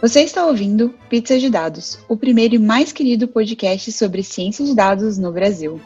Você está ouvindo Pizza de Dados, o primeiro e mais querido podcast sobre ciência de dados no Brasil.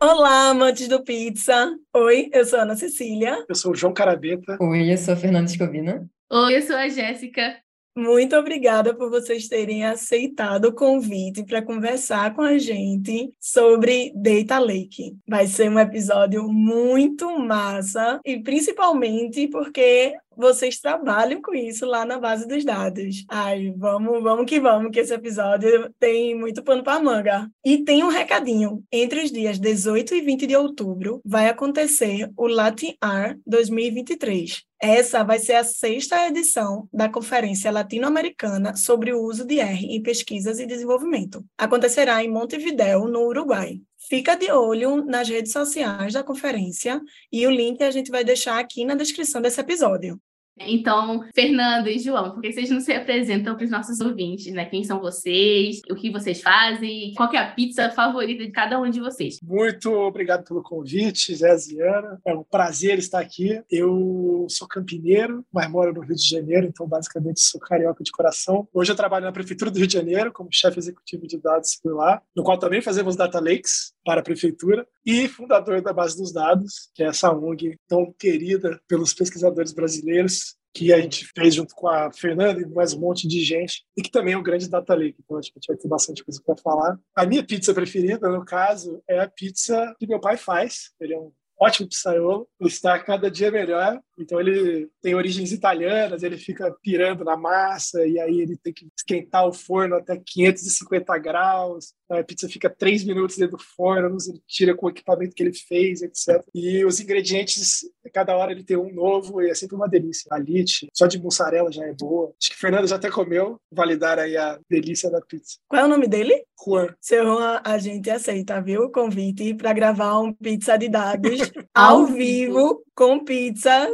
Olá, amantes do pizza. Oi, eu sou a Ana Cecília. Eu sou o João Carabeta. Oi, eu sou a Fernanda Escovina. Oi, eu sou a Jéssica. Muito obrigada por vocês terem aceitado o convite para conversar com a gente sobre Data Lake. Vai ser um episódio muito massa e principalmente porque vocês trabalham com isso lá na base dos dados. Ai, vamos, vamos que vamos, que esse episódio tem muito pano para manga. E tem um recadinho. Entre os dias 18 e 20 de outubro vai acontecer o Latin R 2023. Essa vai ser a sexta edição da Conferência Latino-Americana sobre o uso de R em pesquisas e desenvolvimento. Acontecerá em Montevideo, no Uruguai. Fica de olho nas redes sociais da conferência e o link a gente vai deixar aqui na descrição desse episódio. Então, Fernando e João, por que vocês não se apresentam para os nossos ouvintes, né? Quem são vocês, o que vocês fazem, qual é a pizza favorita de cada um de vocês? Muito obrigado pelo convite, Zé Ziana. É um prazer estar aqui. Eu sou campineiro, mas moro no Rio de Janeiro, então basicamente sou carioca de coração. Hoje eu trabalho na Prefeitura do Rio de Janeiro como chefe executivo de dados lá, no qual também fazemos data lakes para a Prefeitura e fundador da Base dos Dados, que é essa ONG tão querida pelos pesquisadores brasileiros que a gente fez junto com a Fernanda e mais um monte de gente, e que também é um grande data lake, então acho que a gente vai ter bastante coisa para falar. A minha pizza preferida, no caso, é a pizza que meu pai faz. Ele é um ótimo pizzaiolo, está cada dia melhor. Então ele tem origens italianas, ele fica pirando na massa e aí ele tem que esquentar o forno até 550 graus. A pizza fica três minutos dentro do forno, ele tira com o equipamento que ele fez, etc. E os ingredientes, cada hora ele tem um novo e é sempre uma delícia. A lite, só de mussarela já é boa. Acho que o Fernando já até comeu, validar aí a delícia da pizza. Qual é o nome dele? Juan. Seu Juan, a gente aceita, viu? O convite para gravar um pizza de dados ao vivo com pizza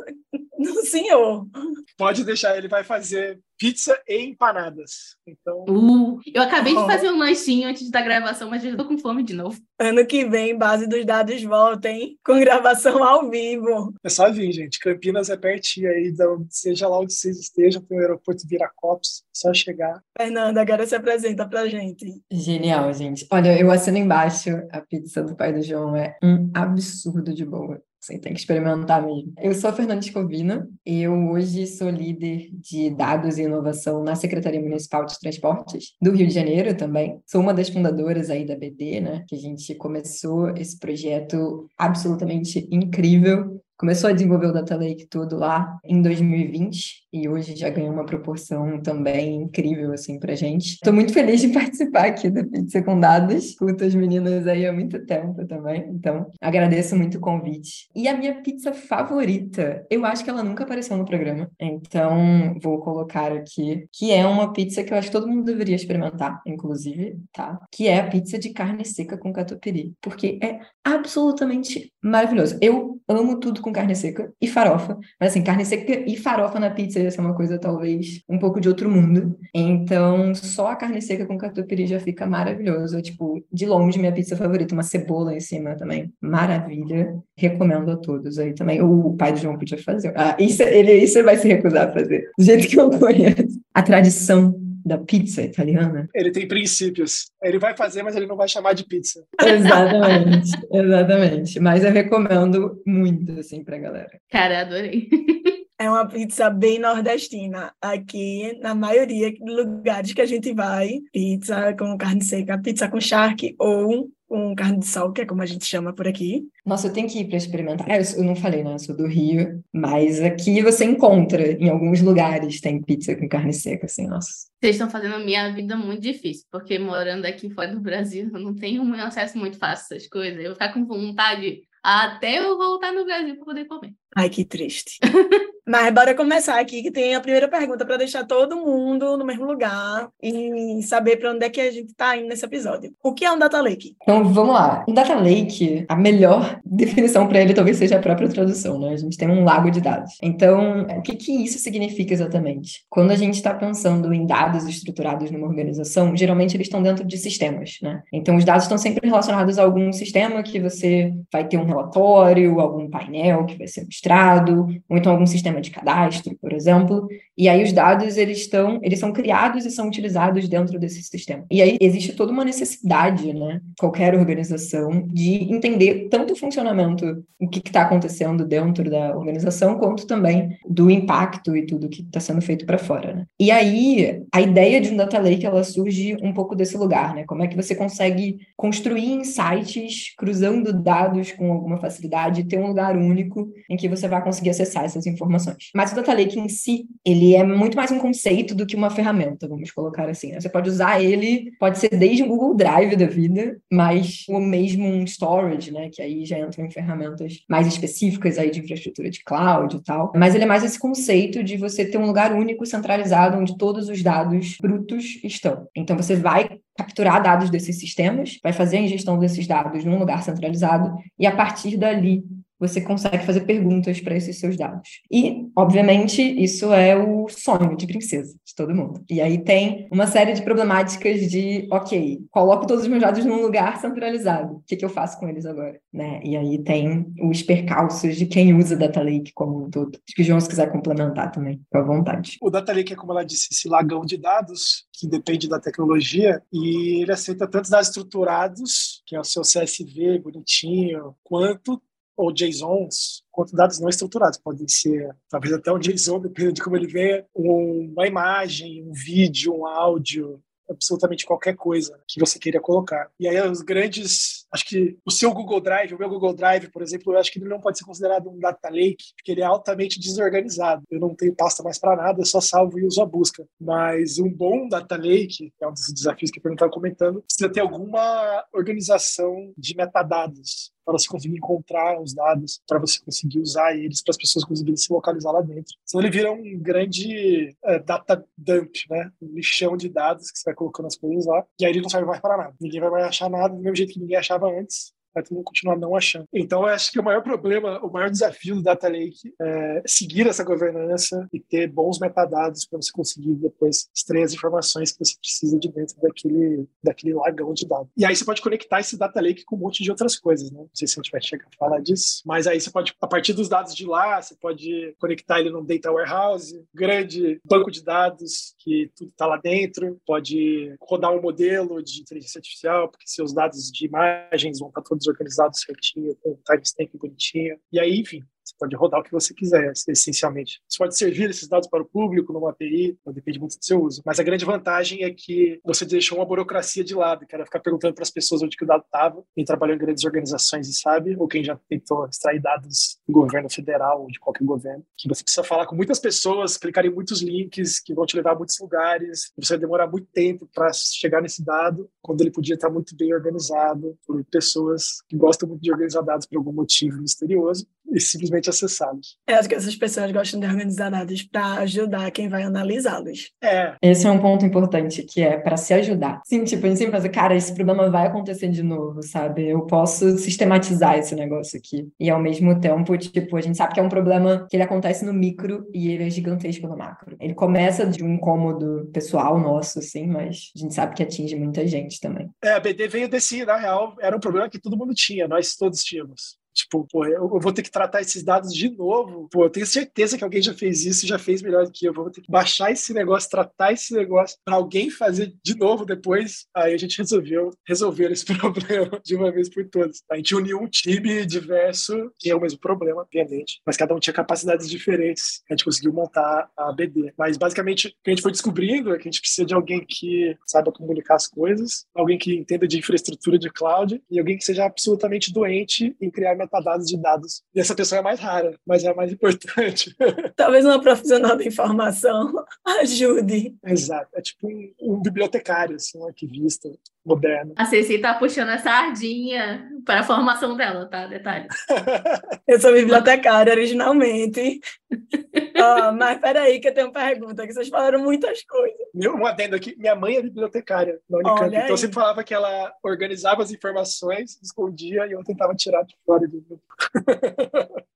no senhor. Pode deixar, ele vai fazer pizza e empanadas. Então. Uh, eu acabei oh. de fazer um lanchinho antes da gravação, mas já tô com fome de novo. Ano que vem, base dos dados volta, hein? Com gravação ao vivo. É só vir, gente. Campinas é pertinho aí, seja lá onde vocês estejam, tem o aeroporto Viracopos, é só chegar. Fernanda, agora se apresenta pra gente. Genial, gente. Olha, eu assino embaixo a pizza do pai do João, é um absurdo de boa. Você tem que experimentar mesmo. Eu sou a Fernanda Escovina, eu hoje sou líder de dados e inovação na Secretaria Municipal de Transportes do Rio de Janeiro também. Sou uma das fundadoras aí da BD, né? Que a gente começou esse projeto absolutamente incrível começou a desenvolver o Data Lake tudo lá em 2020 e hoje já ganhou uma proporção também incrível assim pra gente. Estou muito feliz de participar aqui da Pizza com Dados. Escuto as meninas aí há muito tempo também, então agradeço muito o convite. E a minha pizza favorita, eu acho que ela nunca apareceu no programa, então vou colocar aqui, que é uma pizza que eu acho que todo mundo deveria experimentar, inclusive, tá? Que é a pizza de carne seca com catupiry, porque é absolutamente maravilhoso. Eu amo tudo com carne seca e farofa. Mas assim, carne seca e farofa na pizza ia ser uma coisa talvez um pouco de outro mundo. Então, só a carne seca com catupiry já fica maravilhoso. Tipo, de longe, minha pizza favorita, uma cebola em cima também. Maravilha. Recomendo a todos aí também. O pai do João podia fazer. Ah, isso, ele, isso vai se recusar a fazer. Do jeito que eu conheço. A tradição da pizza italiana. Ele tem princípios. Ele vai fazer, mas ele não vai chamar de pizza. Exatamente, exatamente. Mas eu recomendo muito, assim, pra galera. Cara, adorei. É uma pizza bem nordestina. Aqui, na maioria dos lugares que a gente vai, pizza com carne seca, pizza com charque ou com carne de sol, que é como a gente chama por aqui. Nossa, eu tenho que ir para experimentar. Ah, eu não falei, né? Eu sou do Rio, mas aqui você encontra em alguns lugares tem pizza com carne seca, assim, nossa. Vocês estão fazendo a minha vida muito difícil, porque morando aqui fora do Brasil, eu não tenho um acesso muito fácil a essas coisas. Eu vou ficar com vontade até eu voltar no Brasil para poder comer. Ai, que triste. Mas bora começar aqui, que tem a primeira pergunta para deixar todo mundo no mesmo lugar e saber para onde é que a gente está indo nesse episódio. O que é um data lake? Então, vamos lá. Um data lake, a melhor definição para ele talvez seja a própria tradução, né? A gente tem um lago de dados. Então, o que, que isso significa exatamente? Quando a gente está pensando em dados estruturados numa organização, geralmente eles estão dentro de sistemas, né? Então, os dados estão sempre relacionados a algum sistema que você vai ter um relatório, algum painel que vai ser um registrado, ou então algum sistema de cadastro, por exemplo. E aí os dados eles estão, eles são criados e são utilizados dentro desse sistema. E aí existe toda uma necessidade, né, qualquer organização de entender tanto o funcionamento, o que está acontecendo dentro da organização, quanto também do impacto e tudo que está sendo feito para fora. Né? E aí a ideia de um data lake ela surge um pouco desse lugar, né? Como é que você consegue construir insights cruzando dados com alguma facilidade ter um lugar único em que você vai conseguir acessar essas informações. Mas o data lake em si, ele é muito mais um conceito do que uma ferramenta, vamos colocar assim. Né? Você pode usar ele, pode ser desde o Google Drive da vida, mas o mesmo um storage, né? Que aí já entram em ferramentas mais específicas aí de infraestrutura de cloud e tal. Mas ele é mais esse conceito de você ter um lugar único centralizado onde todos os dados brutos estão. Então você vai capturar dados desses sistemas, vai fazer a ingestão desses dados num lugar centralizado e a partir dali você consegue fazer perguntas para esses seus dados. E, obviamente, isso é o sonho de princesa de todo mundo. E aí tem uma série de problemáticas de, ok, coloco todos os meus dados num lugar centralizado. O que, que eu faço com eles agora? Né? E aí tem os percalços de quem usa Data Lake como um todo. Acho que o João, se quiser complementar também, com à vontade. O Data Lake é, como ela disse, esse lagão de dados que depende da tecnologia e ele aceita tantos dados estruturados, que é o seu CSV bonitinho, quanto ou JSONs, quanto dados não estruturados. Podem ser, talvez até um JSON, dependendo de como ele venha, uma imagem, um vídeo, um áudio, absolutamente qualquer coisa que você queira colocar. E aí os grandes, acho que o seu Google Drive, o meu Google Drive, por exemplo, eu acho que ele não pode ser considerado um data lake, porque ele é altamente desorganizado. Eu não tenho pasta mais para nada, eu só salvo e uso a busca. Mas um bom data lake, que é um dos desafios que eu estava comentando, precisa ter alguma organização de metadados para você conseguir encontrar os dados, para você conseguir usar eles, para as pessoas conseguirem se localizar lá dentro. Senão ele vira um grande é, data dump, né? Um lixão de dados que você vai colocando as coisas lá, e aí ele não serve mais para nada. Ninguém vai mais achar nada do mesmo jeito que ninguém achava antes vai todo mundo continuar não achando. Então, eu acho que o maior problema, o maior desafio do Data Lake é seguir essa governança e ter bons metadados para você conseguir depois extrair as informações que você precisa de dentro daquele, daquele lagão de dados. E aí você pode conectar esse Data Lake com um monte de outras coisas, né? Não sei se a gente vai chegar a falar disso, mas aí você pode, a partir dos dados de lá, você pode conectar ele num Data Warehouse, grande banco de dados que tudo está lá dentro, pode rodar um modelo de inteligência artificial, porque seus dados de imagens vão estar todos organizado certinho, com timestamp bonitinho. E aí, enfim, você pode rodar o que você quiser, essencialmente. Você pode servir esses dados para o público numa API, depende muito do seu uso. Mas a grande vantagem é que você deixou uma burocracia de lado, era ficar perguntando para as pessoas onde que o dado estava. Quem trabalhou em grandes organizações e sabe, ou quem já tentou extrair dados do governo federal ou de qualquer governo, que você precisa falar com muitas pessoas, clicar em muitos links que vão te levar a muitos lugares. Você vai demorar muito tempo para chegar nesse dado, quando ele podia estar muito bem organizado por pessoas que gostam muito de organizar dados por algum motivo misterioso e simplesmente acessá-los. Eu acho que essas pessoas gostam de organizar dados para ajudar quem vai analisá-los. É. Esse é um ponto importante, que é para se ajudar. Sim, tipo, a gente sempre pensa, cara, esse problema vai acontecer de novo, sabe? Eu posso sistematizar esse negócio aqui. E ao mesmo tempo, tipo, a gente sabe que é um problema que ele acontece no micro e ele é gigantesco no macro. Ele começa de um incômodo pessoal nosso, assim, mas a gente sabe que atinge muita gente também. É, a BD veio desse, na real, era um problema que todo mundo tinha, nós todos tínhamos. Tipo, pô, eu, vou ter que tratar esses dados de novo. Pô, eu tenho certeza que alguém já fez isso já fez melhor do que eu. Vou ter que baixar esse negócio, tratar esse negócio para alguém fazer de novo depois. Aí a gente resolveu resolver esse problema de uma vez por todas. A gente uniu um time diverso, tinha o mesmo problema, obviamente, mas cada um tinha capacidades diferentes. A gente conseguiu montar a BD. Mas basicamente, o que a gente foi descobrindo é que a gente precisa de alguém que saiba comunicar as coisas, alguém que entenda de infraestrutura de cloud e alguém que seja absolutamente doente em criar metadados de dados. E essa pessoa é mais rara, mas é a mais importante. Talvez uma profissional da informação ajude. Exato. É tipo um, um bibliotecário, assim, um arquivista moderno. A Ceci tá puxando a sardinha para a formação dela, tá? Detalhe. eu sou bibliotecária originalmente. oh, mas peraí, que eu tenho uma pergunta, que vocês falaram muitas coisas. Um adendo aqui, minha mãe é bibliotecária na Unicamp, então eu sempre falava que ela organizava as informações, escondia e eu tentava tirar de fora do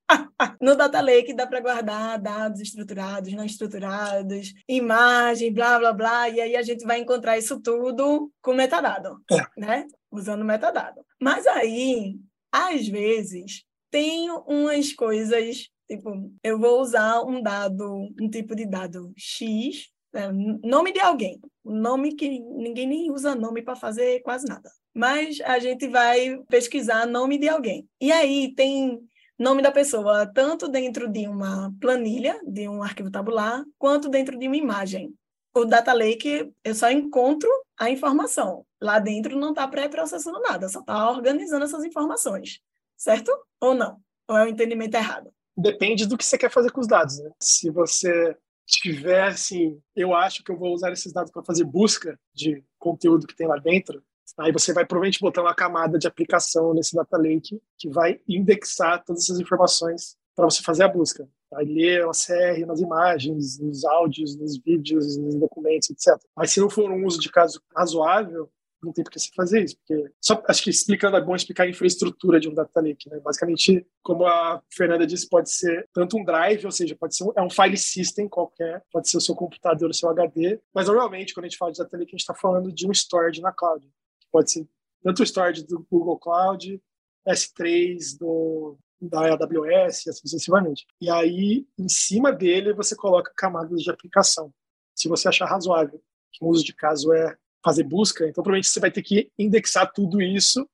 no Data Lake dá para guardar dados estruturados, não estruturados, imagem, blá, blá, blá, e aí a gente vai encontrar isso tudo com metadado, é. né? Usando metadado. Mas aí, às vezes, tem umas coisas Tipo, eu vou usar um dado, um tipo de dado X, né, nome de alguém, nome que ninguém nem usa nome para fazer quase nada. Mas a gente vai pesquisar nome de alguém. E aí tem nome da pessoa tanto dentro de uma planilha, de um arquivo tabular, quanto dentro de uma imagem. O Data Lake, eu só encontro a informação. Lá dentro não está pré-processando nada, só está organizando essas informações. Certo? Ou não? Ou é o um entendimento errado? depende do que você quer fazer com os dados. Né? Se você tiver assim, eu acho que eu vou usar esses dados para fazer busca de conteúdo que tem lá dentro, aí você vai provavelmente botar uma camada de aplicação nesse data lake que vai indexar todas essas informações para você fazer a busca. Ler uma série nas imagens, nos áudios, nos vídeos, nos documentos, etc. Mas se não for um uso de caso razoável, não tem por que você fazer isso, porque só acho que explicando é bom explicar a infraestrutura de um data lake, né? Basicamente, como a Fernanda disse, pode ser tanto um drive, ou seja, pode ser um, é um file system qualquer, pode ser o seu computador, o seu HD, mas normalmente quando a gente fala de data lake, a gente está falando de um storage na cloud, pode ser tanto o storage do Google Cloud, S3 do da AWS, assim sucessivamente. E aí, em cima dele, você coloca camadas de aplicação. Se você achar razoável que o uso de caso é fazer busca, então provavelmente você vai ter que indexar tudo isso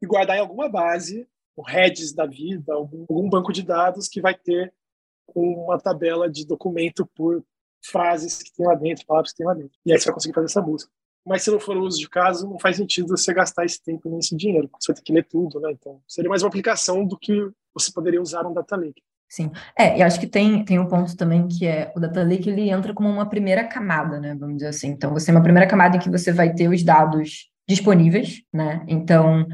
e guardar em alguma base, o Redis da vida, algum, algum banco de dados que vai ter uma tabela de documento por frases que tem lá dentro, palavras que tem lá dentro. E aí você vai conseguir fazer essa busca. Mas se não for o uso de caso, não faz sentido você gastar esse tempo nem esse dinheiro, porque você vai ter que ler tudo, né? Então, seria mais uma aplicação do que você poderia usar um data lake. Sim. É, e acho que tem, tem um ponto também que é o data lake ele entra como uma primeira camada, né? Vamos dizer assim. Então, você tem uma primeira camada em que você vai ter os dados disponíveis, né? Então,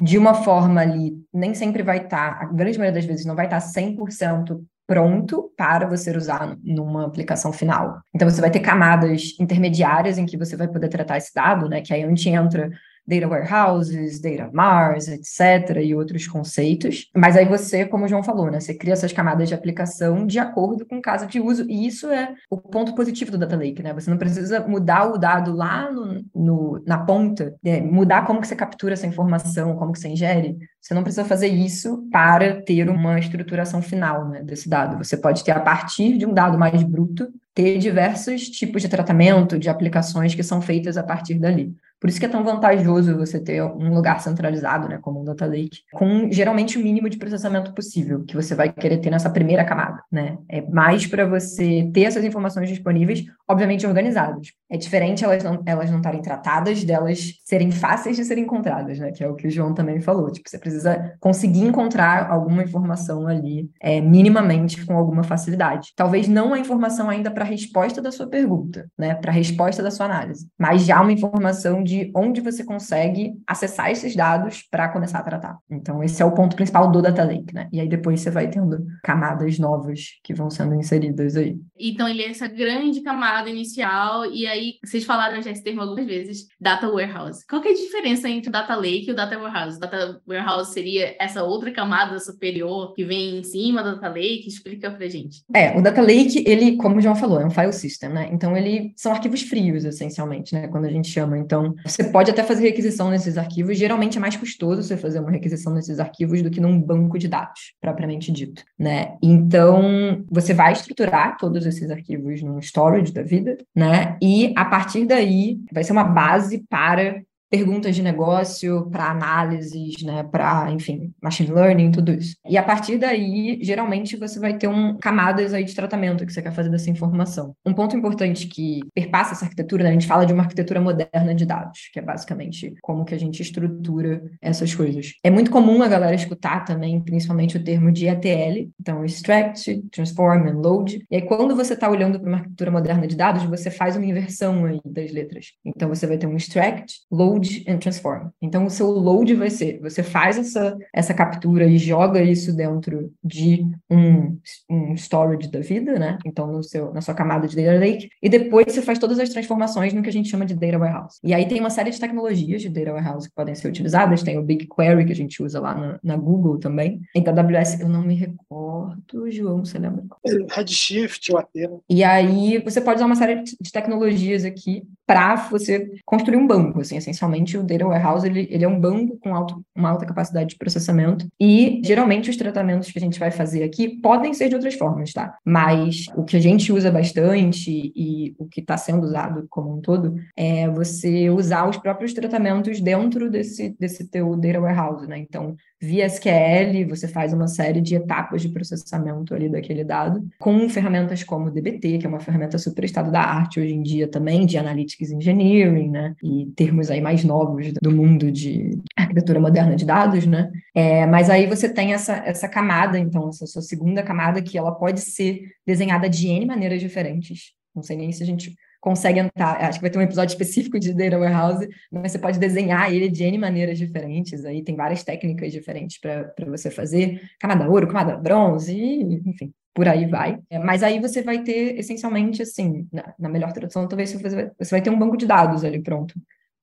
de uma forma ali, nem sempre vai estar, tá, a grande maioria das vezes não vai estar tá 100% pronto para você usar numa aplicação final. Então, você vai ter camadas intermediárias em que você vai poder tratar esse dado, né? Que aí é onde entra data warehouses, data mars, etc., e outros conceitos. Mas aí você, como o João falou, né, você cria essas camadas de aplicação de acordo com o caso de uso, e isso é o ponto positivo do Data Lake, né? Você não precisa mudar o dado lá no, no na ponta, é, mudar como que você captura essa informação, como que você ingere. Você não precisa fazer isso para ter uma estruturação final né, desse dado. Você pode ter, a partir de um dado mais bruto, ter diversos tipos de tratamento, de aplicações que são feitas a partir dali. Por isso que é tão vantajoso você ter um lugar centralizado, né, como um data lake, com geralmente o mínimo de processamento possível que você vai querer ter nessa primeira camada, né? É mais para você ter essas informações disponíveis, obviamente organizadas. É diferente elas não elas não estarem tratadas, delas serem fáceis de serem encontradas, né? Que é o que o João também falou. Tipo, você precisa conseguir encontrar alguma informação ali, é, minimamente com alguma facilidade. Talvez não a informação ainda para a resposta da sua pergunta, né? Para a resposta da sua análise, mas já uma informação de de onde você consegue acessar esses dados para começar a tratar. Então, esse é o ponto principal do Data Lake, né? E aí depois você vai tendo camadas novas que vão sendo inseridas aí. Então, ele é essa grande camada inicial, e aí vocês falaram já esse termo algumas vezes, Data Warehouse. Qual que é a diferença entre o Data Lake e o Data Warehouse? O Data Warehouse seria essa outra camada superior que vem em cima do Data Lake? Explica pra gente. É, o Data Lake, ele, como o João falou, é um file system, né? Então, ele são arquivos frios, essencialmente, né? Quando a gente chama. Então, você pode até fazer requisição nesses arquivos. Geralmente é mais custoso você fazer uma requisição nesses arquivos do que num banco de dados, propriamente dito, né? Então, você vai estruturar todos esses arquivos num storage da vida, né? E a partir daí vai ser uma base para perguntas de negócio, para análises, né, para, enfim, machine learning, tudo isso. E a partir daí, geralmente você vai ter um camadas aí de tratamento que você quer fazer dessa informação. Um ponto importante que perpassa essa arquitetura, né, a gente fala de uma arquitetura moderna de dados, que é basicamente como que a gente estrutura essas coisas. É muito comum a galera escutar também, principalmente o termo de ETL, então extract, transform and load. E aí quando você está olhando para uma arquitetura moderna de dados, você faz uma inversão aí das letras. Então você vai ter um extract, load load and transform. Então, o seu load vai ser, você faz essa, essa captura e joga isso dentro de um, um storage da vida, né? Então, no seu, na sua camada de data lake, e depois você faz todas as transformações no que a gente chama de data warehouse. E aí tem uma série de tecnologias de data warehouse que podem ser utilizadas, tem o BigQuery, que a gente usa lá na, na Google também. Em AWS, eu não me recordo, João, você lembra? Redshift, o Athena. E aí você pode usar uma série de tecnologias aqui para você construir um banco, assim, essencialmente inicialmente, o Data Warehouse ele, ele é um banco com alto, uma alta capacidade de processamento e, geralmente, os tratamentos que a gente vai fazer aqui podem ser de outras formas, tá? Mas o que a gente usa bastante e o que está sendo usado como um todo é você usar os próprios tratamentos dentro desse, desse teu Data Warehouse, né? Então, via SQL, você faz uma série de etapas de processamento ali daquele dado, com ferramentas como o DBT, que é uma ferramenta super estado da arte hoje em dia também, de Analytics Engineering, né? E termos aí mais novos do mundo de arquitetura moderna de dados, né? É, mas aí você tem essa, essa camada, então, essa sua segunda camada, que ela pode ser desenhada de N maneiras diferentes. Não sei nem se a gente consegue entrar. Acho que vai ter um episódio específico de Data Warehouse, mas você pode desenhar ele de N maneiras diferentes. Aí tem várias técnicas diferentes para você fazer. Camada ouro, camada bronze, enfim, por aí vai. É, mas aí você vai ter, essencialmente, assim, na, na melhor tradução, talvez você vai ter um banco de dados ali pronto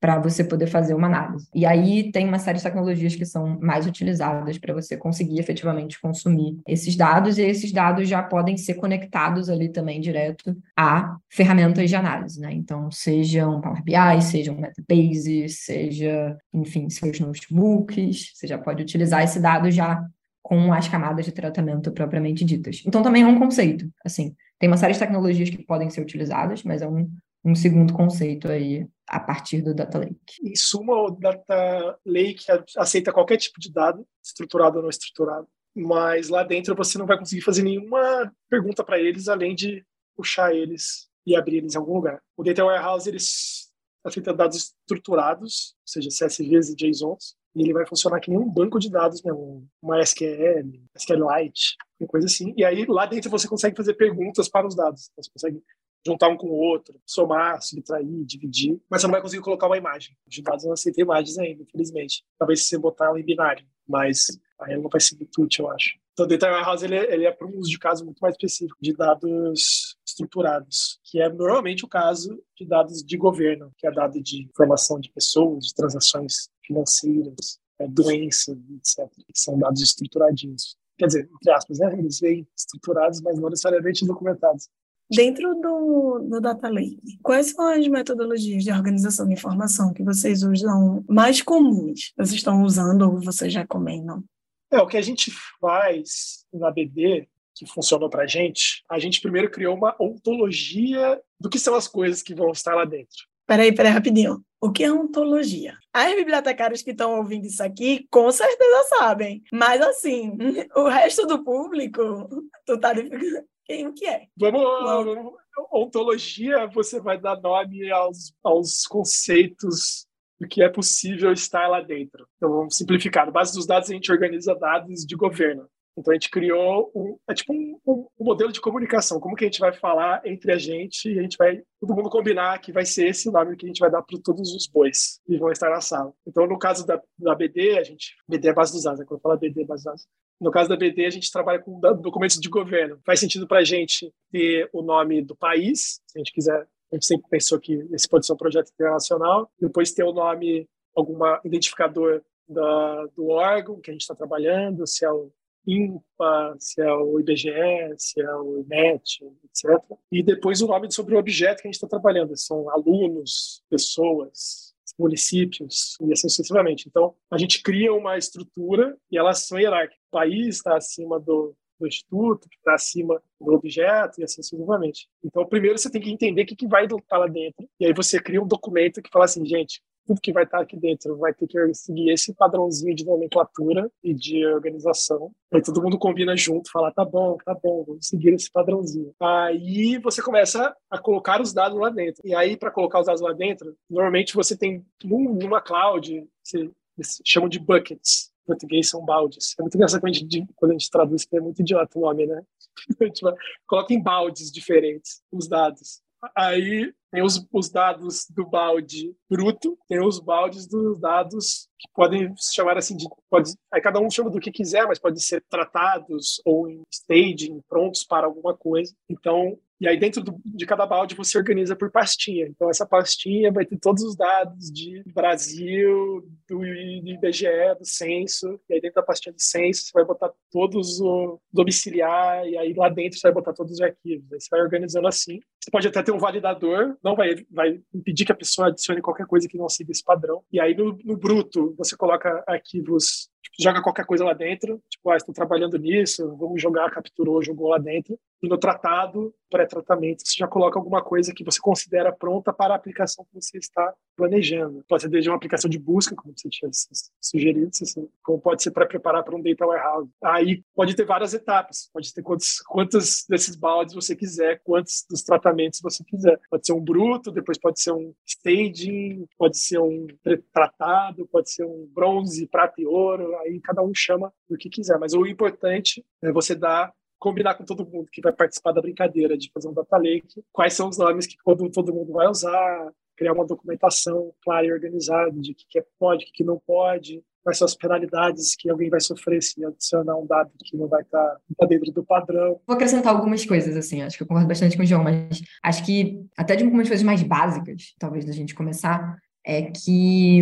para você poder fazer uma análise. E aí tem uma série de tecnologias que são mais utilizadas para você conseguir efetivamente consumir esses dados, e esses dados já podem ser conectados ali também direto a ferramentas de análise, né? Então, sejam Power BI, sejam Metabases, seja, enfim, seus notebooks, você já pode utilizar esse dado já com as camadas de tratamento propriamente ditas. Então, também é um conceito, assim, tem uma série de tecnologias que podem ser utilizadas, mas é um, um segundo conceito aí a partir do Data Lake. Em suma, o Data Lake aceita qualquer tipo de dado, estruturado ou não estruturado, mas lá dentro você não vai conseguir fazer nenhuma pergunta para eles além de puxar eles e abrir eles em algum lugar. O Data Warehouse eles aceita dados estruturados, ou seja, CSVs e JSONs, e ele vai funcionar que nem um banco de dados mesmo, uma SQL, SQLite, coisa assim. E aí lá dentro você consegue fazer perguntas para os dados. Você consegue juntar um com o outro, somar, subtrair, dividir, mas você não vai conseguir colocar uma imagem. Os dados não aceitam imagens ainda, infelizmente. Talvez se você botar ela em binário, mas aí não vai ser muito útil, eu acho. Então, o Data Warehouse ele, é, ele é para um uso de caso muito mais específico, de dados estruturados, que é normalmente o caso de dados de governo, que é dado de informação de pessoas, de transações financeiras, é, doenças, etc., que são dados estruturadinhos. Quer dizer, entre aspas, né? eles vêm estruturados, mas não necessariamente documentados. Dentro do, do Data Lake, quais são as metodologias de organização de informação que vocês usam mais comuns? Vocês estão usando ou vocês recomendam? É, o que a gente faz na BD, que funcionou para a gente, a gente primeiro criou uma ontologia do que são as coisas que vão estar lá dentro. Peraí, peraí, rapidinho. O que é ontologia? As bibliotecários que estão ouvindo isso aqui, com certeza sabem. Mas, assim, o resto do público, tu tá quem o que é. Vamos, vamos, ontologia, você vai dar nome aos, aos conceitos do que é possível estar lá dentro. Então, vamos simplificar. Na base dos dados, a gente organiza dados de governo. Então, a gente criou um, é tipo um, um, um, modelo de comunicação. Como que a gente vai falar entre a gente e a gente vai, todo mundo combinar que vai ser esse nome que a gente vai dar para todos os bois que vão estar na sala. Então, no caso da, da BD, a gente, BD é base dos dados, né? quando fala BD é base dos no caso da BD, a gente trabalha com documentos de governo. Faz sentido para a gente ter o nome do país, se a gente quiser. A gente sempre pensou que esse pode ser um projeto internacional. Depois ter o nome, algum identificador da, do órgão que a gente está trabalhando, se é o INPA, se é o IBGE, se é o INET, etc. E depois o nome sobre o objeto que a gente está trabalhando. São alunos, pessoas, municípios e assim sucessivamente. Então, a gente cria uma estrutura e elas são hierárquicas. O país está acima do, do instituto, que está acima do objeto e assim sucessivamente. Então, primeiro você tem que entender o que, que vai estar lá dentro. E aí você cria um documento que fala assim, gente, tudo que vai estar aqui dentro vai ter que seguir esse padrãozinho de nomenclatura e de organização. Aí todo mundo combina junto, fala, tá bom, tá bom, vamos seguir esse padrãozinho. Aí você começa a colocar os dados lá dentro. E aí, para colocar os dados lá dentro, normalmente você tem numa cloud, eles chamam de buckets. Em português são baldes. É muito engraçado quando a gente, quando a gente traduz, é muito idiota o nome, né? Coloca em baldes diferentes os dados. Aí tem os, os dados do balde bruto, tem os baldes dos dados que podem se chamar assim de pode aí cada um chama do que quiser, mas pode ser tratados ou em staging, prontos para alguma coisa. Então e aí dentro do, de cada balde você organiza por pastinha. Então essa pastinha vai ter todos os dados de Brasil, do IBGE, do censo. E aí dentro da pastinha do censo você vai botar todos o domiciliar e aí lá dentro você vai botar todos os arquivos. Aí você vai organizando assim. Você pode até ter um validador não vai, vai impedir que a pessoa adicione qualquer coisa que não siga esse padrão. E aí no, no bruto você coloca arquivos tipo, joga qualquer coisa lá dentro, tipo, ah, estou trabalhando nisso, vamos jogar, capturou, jogou lá dentro. E no tratado, pré-tratamento, você já coloca alguma coisa que você considera pronta para a aplicação que você está planejando. Pode ser desde uma aplicação de busca, como você tinha sugerido, como pode ser para preparar para um data warehouse. Aí pode ter várias etapas, pode ter quantos, quantos desses baldes você quiser, quantos dos tratamentos você quiser. Pode ser um bruto, depois pode ser um staging, pode ser um tratado, pode ser um bronze, prata e ouro, aí cada um chama do que quiser. Mas o importante é você dar combinar com todo mundo que vai participar da brincadeira de fazer um data lake, quais são os nomes que todo, todo mundo vai usar, criar uma documentação clara e organizada de o que, que pode, o que, que não pode, quais são as penalidades que alguém vai sofrer se adicionar um dado que não vai estar tá dentro do padrão. Vou acrescentar algumas coisas, assim, acho que eu concordo bastante com o João, mas acho que até de algumas coisas mais básicas, talvez, da gente começar, é que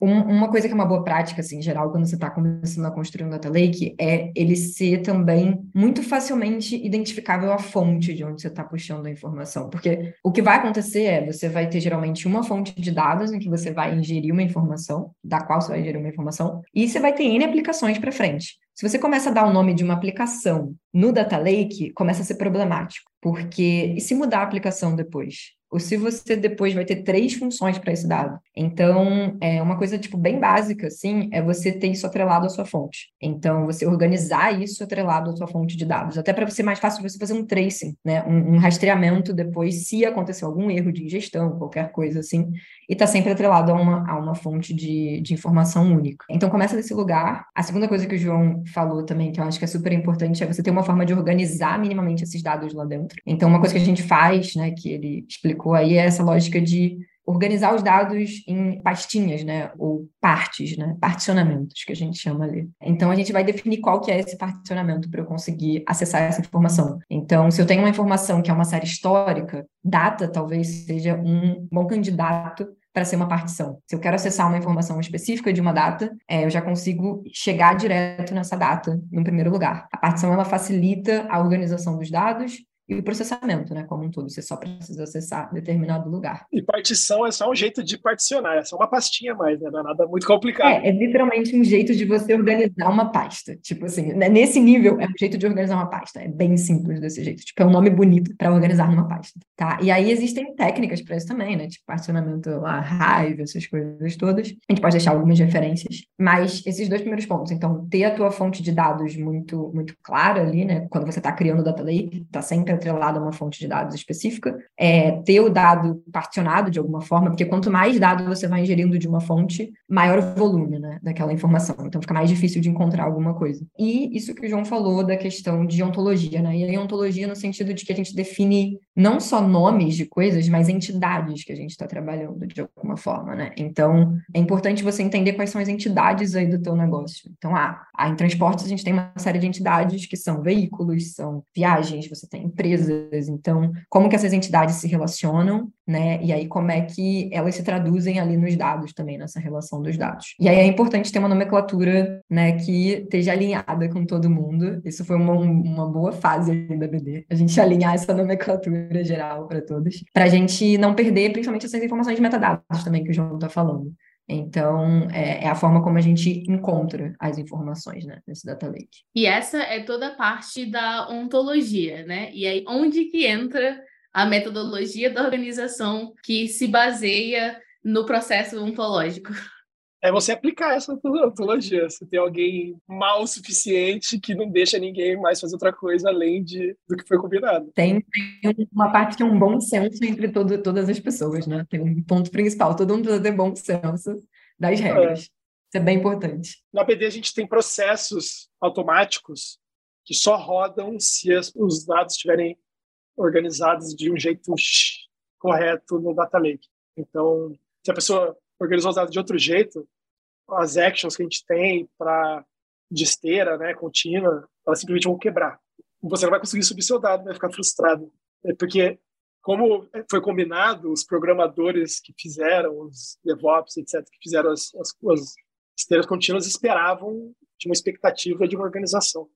um, uma coisa que é uma boa prática, assim, em geral, quando você está começando a construir um data lake, é ele ser também muito facilmente identificável a fonte de onde você está puxando a informação. Porque o que vai acontecer é, você vai ter geralmente uma fonte de dados em que você vai ingerir uma informação, da qual você vai ingerir uma informação, e você vai ter N aplicações para frente. Se você começa a dar o nome de uma aplicação no Data Lake, começa a ser problemático, porque e se mudar a aplicação depois? Ou se você depois vai ter três funções para esse dado. Então, é uma coisa tipo bem básica, assim, é você ter isso atrelado à sua fonte. Então, você organizar isso atrelado à sua fonte de dados, até para ser mais fácil você fazer um tracing, né, um, um, rastreamento depois, se acontecer algum erro de ingestão, qualquer coisa assim, e está sempre atrelado a uma, a uma fonte de, de informação única. Então, começa desse lugar. A segunda coisa que o João falou também, que eu acho que é super importante, é você ter uma forma de organizar minimamente esses dados lá dentro. Então, uma coisa que a gente faz, né, que ele explicou aí é essa lógica de organizar os dados em pastinhas, né, ou partes, né, particionamentos que a gente chama ali. Então a gente vai definir qual que é esse particionamento para eu conseguir acessar essa informação. Então, se eu tenho uma informação que é uma série histórica, data talvez seja um bom candidato para ser uma partição. Se eu quero acessar uma informação específica de uma data, é, eu já consigo chegar direto nessa data, no primeiro lugar. A partição ela facilita a organização dos dados e o processamento, né, como um todo. Você só precisa acessar determinado lugar. E partição é só um jeito de particionar, é só uma pastinha mais, né? Não é nada muito complicado. É, é literalmente um jeito de você organizar uma pasta. Tipo assim, né, nesse nível é um jeito de organizar uma pasta. É bem simples desse jeito. Tipo, é um nome bonito para organizar numa pasta, tá? E aí existem técnicas para isso também, né? Tipo, particionamento lá, raiva, essas coisas todas. A gente pode deixar algumas referências. Mas esses dois primeiros pontos, então, ter a tua fonte de dados muito, muito clara ali, né? Quando você está criando o data lake, tá sempre atrelado a uma fonte de dados específica, é, ter o dado particionado de alguma forma, porque quanto mais dado você vai ingerindo de uma fonte, maior o volume né, daquela informação. Então fica mais difícil de encontrar alguma coisa. E isso que o João falou da questão de ontologia, né? E a ontologia no sentido de que a gente define não só nomes de coisas, mas entidades que a gente está trabalhando de alguma forma, né? Então é importante você entender quais são as entidades aí do teu negócio. Então, ah, em transportes a gente tem uma série de entidades que são veículos, são viagens, você tem empresas, empresas. Então, como que essas entidades se relacionam, né? E aí como é que elas se traduzem ali nos dados também, nessa relação dos dados. E aí é importante ter uma nomenclatura, né, que esteja alinhada com todo mundo. Isso foi uma, uma boa fase da BD, a gente alinhar essa nomenclatura geral para todos, para a gente não perder, principalmente essas informações de metadados também que o João está falando. Então, é, é, a forma como a gente encontra as informações né, nesse data lake. E essa é toda a parte da ontologia, né? E aí, onde que entra a metodologia da organização que se baseia no processo ontológico? É você aplicar essa ontologia. Você tem alguém mal o suficiente que não deixa ninguém mais fazer outra coisa além de, do que foi combinado. Tem, tem uma parte que é um bom senso entre todo, todas as pessoas, né? Tem um ponto principal. Todo mundo precisa ter bom senso das é. regras. É. Isso é bem importante. Na BD a gente tem processos automáticos que só rodam se as, os dados estiverem organizados de um jeito correto no data lake. Então, se a pessoa organizou os dados de outro jeito, as actions que a gente tem para de esteira, né, contínua, elas simplesmente vão quebrar. Você não vai conseguir subir seu dado, vai ficar frustrado. É porque, como foi combinado, os programadores que fizeram, os DevOps, etc., que fizeram as, as, as esteiras contínuas, esperavam, tinha uma expectativa de uma organização.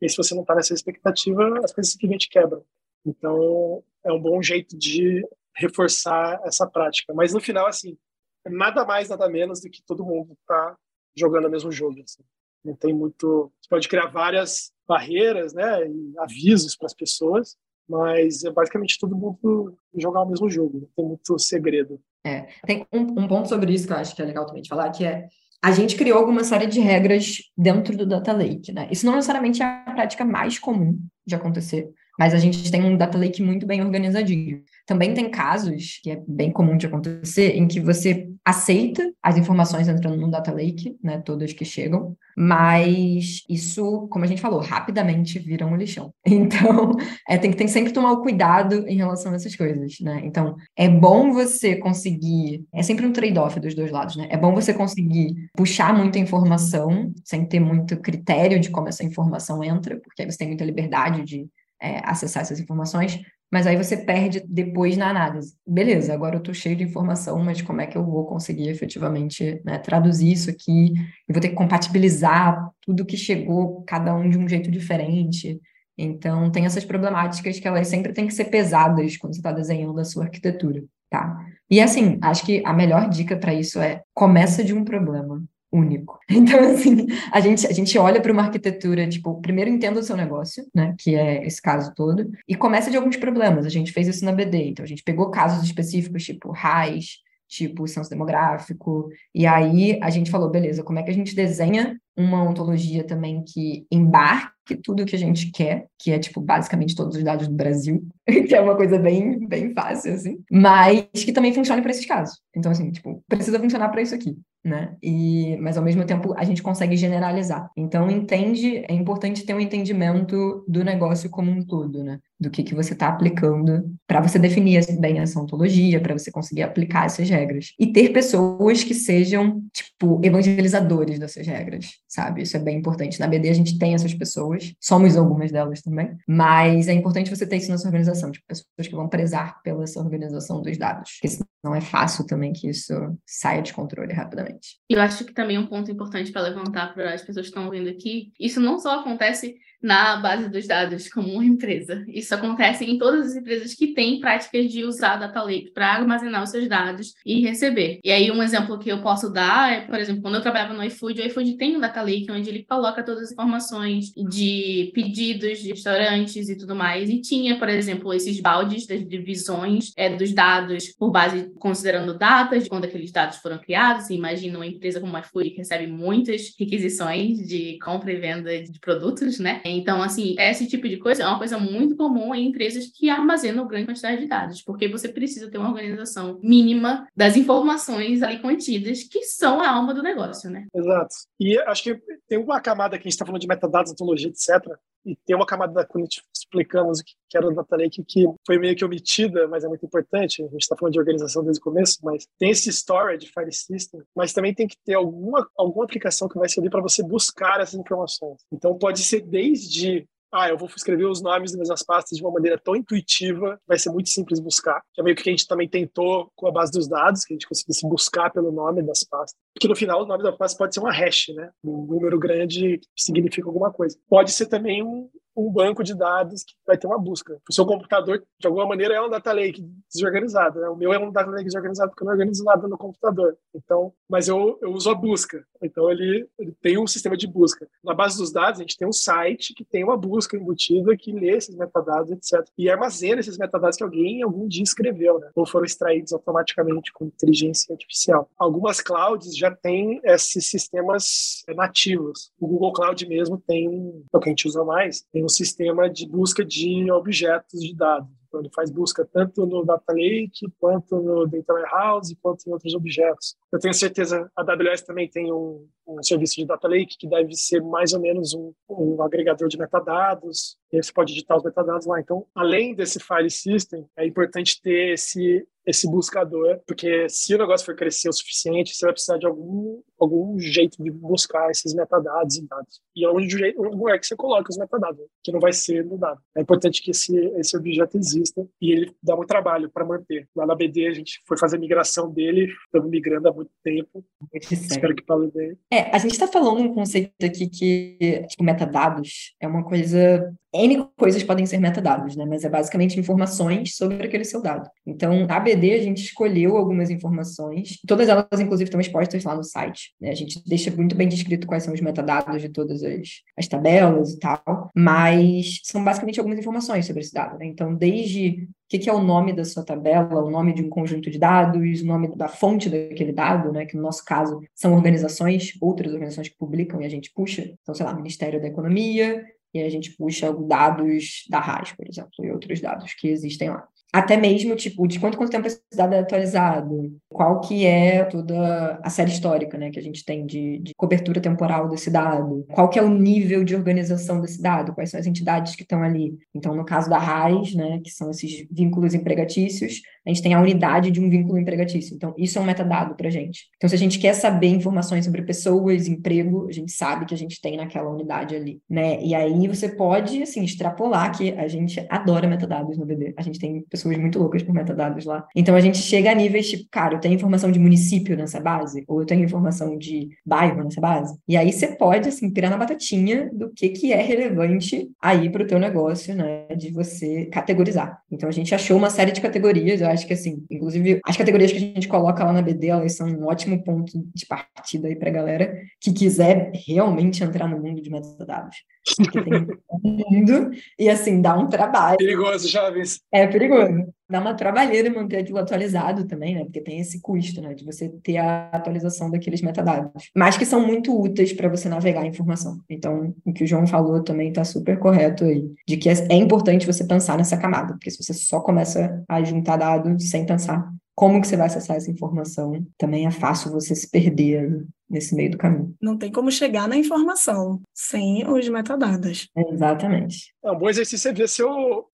E se você não está nessa expectativa, as coisas simplesmente quebram. Então, é um bom jeito de reforçar essa prática. Mas no final, assim, nada mais, nada menos do que todo mundo está jogando o mesmo jogo. Assim. Não tem muito. Você pode criar várias barreiras, né, e avisos para as pessoas, mas é basicamente todo mundo jogar o mesmo jogo. Não tem muito segredo. É, tem um, um ponto sobre isso que eu acho que é legal também de falar, que é a gente criou alguma série de regras dentro do Data Lake, né? Isso não necessariamente é a prática mais comum de acontecer, mas a gente tem um data lake muito bem organizadinho. Também tem casos, que é bem comum de acontecer, em que você aceita as informações entrando no data lake, né, todas que chegam, mas isso, como a gente falou, rapidamente vira um lixão. Então, é, tem que tem sempre tomar o cuidado em relação a essas coisas, né? Então, é bom você conseguir, é sempre um trade-off dos dois lados, né? É bom você conseguir puxar muita informação, sem ter muito critério de como essa informação entra, porque aí você tem muita liberdade de é, acessar essas informações, mas aí você perde depois na análise. Beleza, agora eu estou cheio de informação, mas como é que eu vou conseguir efetivamente né, traduzir isso aqui? Eu vou ter que compatibilizar tudo que chegou, cada um de um jeito diferente. Então, tem essas problemáticas que elas sempre têm que ser pesadas quando você está desenhando a sua arquitetura, tá? E assim, acho que a melhor dica para isso é começa de um problema único. Então, assim, a gente, a gente olha para uma arquitetura, tipo, primeiro entenda o seu negócio, né, que é esse caso todo, e começa de alguns problemas. A gente fez isso na BD, então a gente pegou casos específicos, tipo RAIS, tipo censo demográfico, e aí a gente falou, beleza, como é que a gente desenha uma ontologia também que embarque tudo o que a gente quer, que é, tipo, basicamente todos os dados do Brasil, que é uma coisa bem, bem fácil, assim, mas que também funcione para esses casos. Então, assim, tipo, precisa funcionar para isso aqui né? E, mas ao mesmo tempo a gente consegue generalizar. Então, entende, é importante ter um entendimento do negócio como um todo, né? Do que, que você está aplicando para você definir bem essa ontologia, para você conseguir aplicar essas regras. E ter pessoas que sejam, tipo, evangelizadores dessas regras, sabe? Isso é bem importante. Na BD a gente tem essas pessoas, somos algumas delas também, mas é importante você ter isso na sua organização, tipo, pessoas que vão prezar pela sua organização dos dados. Porque senão é fácil também que isso saia de controle rapidamente. Eu acho que também um ponto importante para levantar para as pessoas que estão ouvindo aqui, isso não só acontece na base dos dados como uma empresa. Isso acontece em todas as empresas que têm práticas de usar data lake para armazenar os seus dados e receber. E aí um exemplo que eu posso dar é, por exemplo, quando eu trabalhava no iFood, o iFood tem um data lake onde ele coloca todas as informações de pedidos de restaurantes e tudo mais. E tinha, por exemplo, esses baldes das divisões é, dos dados por base considerando datas de quando aqueles dados foram criados. Imagina uma empresa como a iFood que recebe muitas requisições de compra e venda de produtos, né? Então, assim, esse tipo de coisa é uma coisa muito comum em empresas que armazenam grande quantidade de dados, porque você precisa ter uma organização mínima das informações ali contidas, que são a alma do negócio, né? Exato. E acho que tem uma camada que a gente está falando de metadados, ontologia, etc., e tem uma camada quando explicamos o que era o Data Lake que foi meio que omitida, mas é muito importante. A gente está falando de organização desde o começo, mas tem esse storage, file system, mas também tem que ter alguma, alguma aplicação que vai servir para você buscar essas informações. Então pode ser desde ah, eu vou escrever os nomes das minhas pastas de uma maneira tão intuitiva, vai ser muito simples buscar. Que é meio que a gente também tentou com a base dos dados, que a gente conseguisse buscar pelo nome das pastas. Porque no final o nome da pasta pode ser uma hash, né? Um número grande que significa alguma coisa. Pode ser também um, um banco de dados que vai ter uma busca. O seu computador, de alguma maneira, é um data lake desorganizado. Né? O meu é um data lake desorganizado porque eu não organizo nada no computador. Então, mas eu, eu uso a busca. Então, ele, ele tem um sistema de busca. Na base dos dados, a gente tem um site que tem uma busca embutida que lê esses metadados, etc. E armazena esses metadados que alguém algum dia escreveu, né? ou foram extraídos automaticamente com inteligência artificial. Algumas clouds já têm esses sistemas nativos. O Google Cloud mesmo tem, é o que a gente usa mais, tem um sistema de busca de objetos de dados. Então, ele faz busca tanto no Data Lake, quanto no Data Warehouse, quanto em outros objetos. Eu tenho certeza, a AWS também tem um, um serviço de Data Lake que deve ser mais ou menos um, um agregador de metadados, e aí você pode editar os metadados lá. Então, além desse file system, é importante ter esse esse buscador, porque se o negócio for crescer o suficiente, você vai precisar de algum, algum jeito de buscar esses metadados e dados. E é jeito, um lugar que você coloca os metadados, que não vai ser no dado. É importante que esse, esse objeto exista e ele dá muito trabalho para manter. Lá na BD a gente foi fazer a migração dele, estamos migrando há muito tempo. Espero que fale bem. É, a gente está falando um conceito aqui que, tipo, metadados é uma coisa N coisas podem ser metadados, né? Mas é basicamente informações sobre aquele seu dado. Então, na ABD, a gente escolheu algumas informações, todas elas, inclusive, estão expostas lá no site. Né? A gente deixa muito bem descrito quais são os metadados de todas as, as tabelas e tal, mas são basicamente algumas informações sobre esse dado. Né? Então, desde o que, é o nome da sua tabela, o nome de um conjunto de dados, o nome da fonte daquele dado, né, que no nosso caso são organizações, outras organizações que publicam e a gente puxa, então, sei lá, Ministério da Economia, e a gente puxa dados da RAS, por exemplo, e outros dados que existem lá. Até mesmo, tipo, de quanto, quanto tempo esse dado é atualizado, qual que é toda a série histórica, né, que a gente tem de, de, cobertura temporal desse dado, qual que é o nível de organização desse dado, quais são as entidades que estão ali. Então, no caso da RAIS, né, que são esses vínculos empregatícios, a gente tem a unidade de um vínculo empregatício. Então, isso é um metadado para a gente. Então, se a gente quer saber informações sobre pessoas, emprego, a gente sabe que a gente tem naquela unidade ali, né? E aí você pode, assim, extrapolar que a gente adora metadados no BD. A gente tem pessoas muito loucas por metadados lá. Então a gente chega a níveis tipo, cara, tenho informação de município nessa base, ou eu tenho informação de bairro nessa base. E aí você pode, assim, pirar na batatinha do que, que é relevante aí para o teu negócio, né? De você categorizar. Então a gente achou uma série de categorias, eu acho que assim, inclusive as categorias que a gente coloca lá na BD, elas são um ótimo ponto de partida aí para galera que quiser realmente entrar no mundo de metadados. Porque tem um mundo e assim, dá um trabalho. Perigoso, jovens. É perigoso dá uma trabalheira manter aquilo atualizado também, né? Porque tem esse custo, né? De você ter a atualização daqueles metadados. Mas que são muito úteis para você navegar a informação. Então, o que o João falou também está super correto aí. De que é, é importante você pensar nessa camada. Porque se você só começa a juntar dados sem pensar como que você vai acessar essa informação, também é fácil você se perder nesse meio do caminho. Não tem como chegar na informação sem os metadados. Exatamente. É um bom exercício é ver se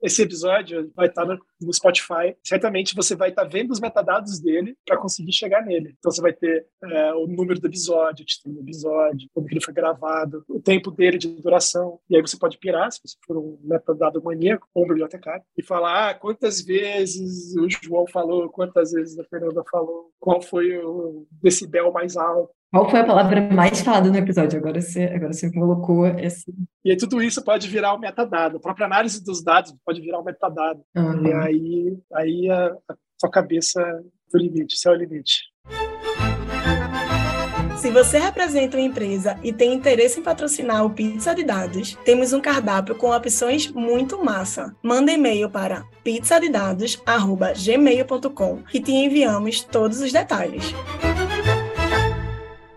esse episódio vai estar no, no Spotify. Certamente você vai estar vendo os metadados dele para conseguir chegar nele. Então você vai ter é, o número do episódio, o título do episódio, como ele foi gravado, o tempo dele de duração. E aí você pode pirar, se você for um metadado maníaco ou um bibliotecário, e falar ah, quantas vezes o João falou, quantas vezes a Fernanda falou, qual foi o decibel mais alto. Qual foi a palavra mais falada no episódio? Agora você, agora você colocou esse. E aí tudo isso pode virar um metadado. A própria análise dos dados pode virar um metadado. Uhum. E aí, aí a, a sua cabeça é o limite, o é o limite. Se você representa uma empresa e tem interesse em patrocinar o Pizza de Dados, temos um cardápio com opções muito massa. Manda e-mail para pizzadedados@gmail.com e te enviamos todos os detalhes.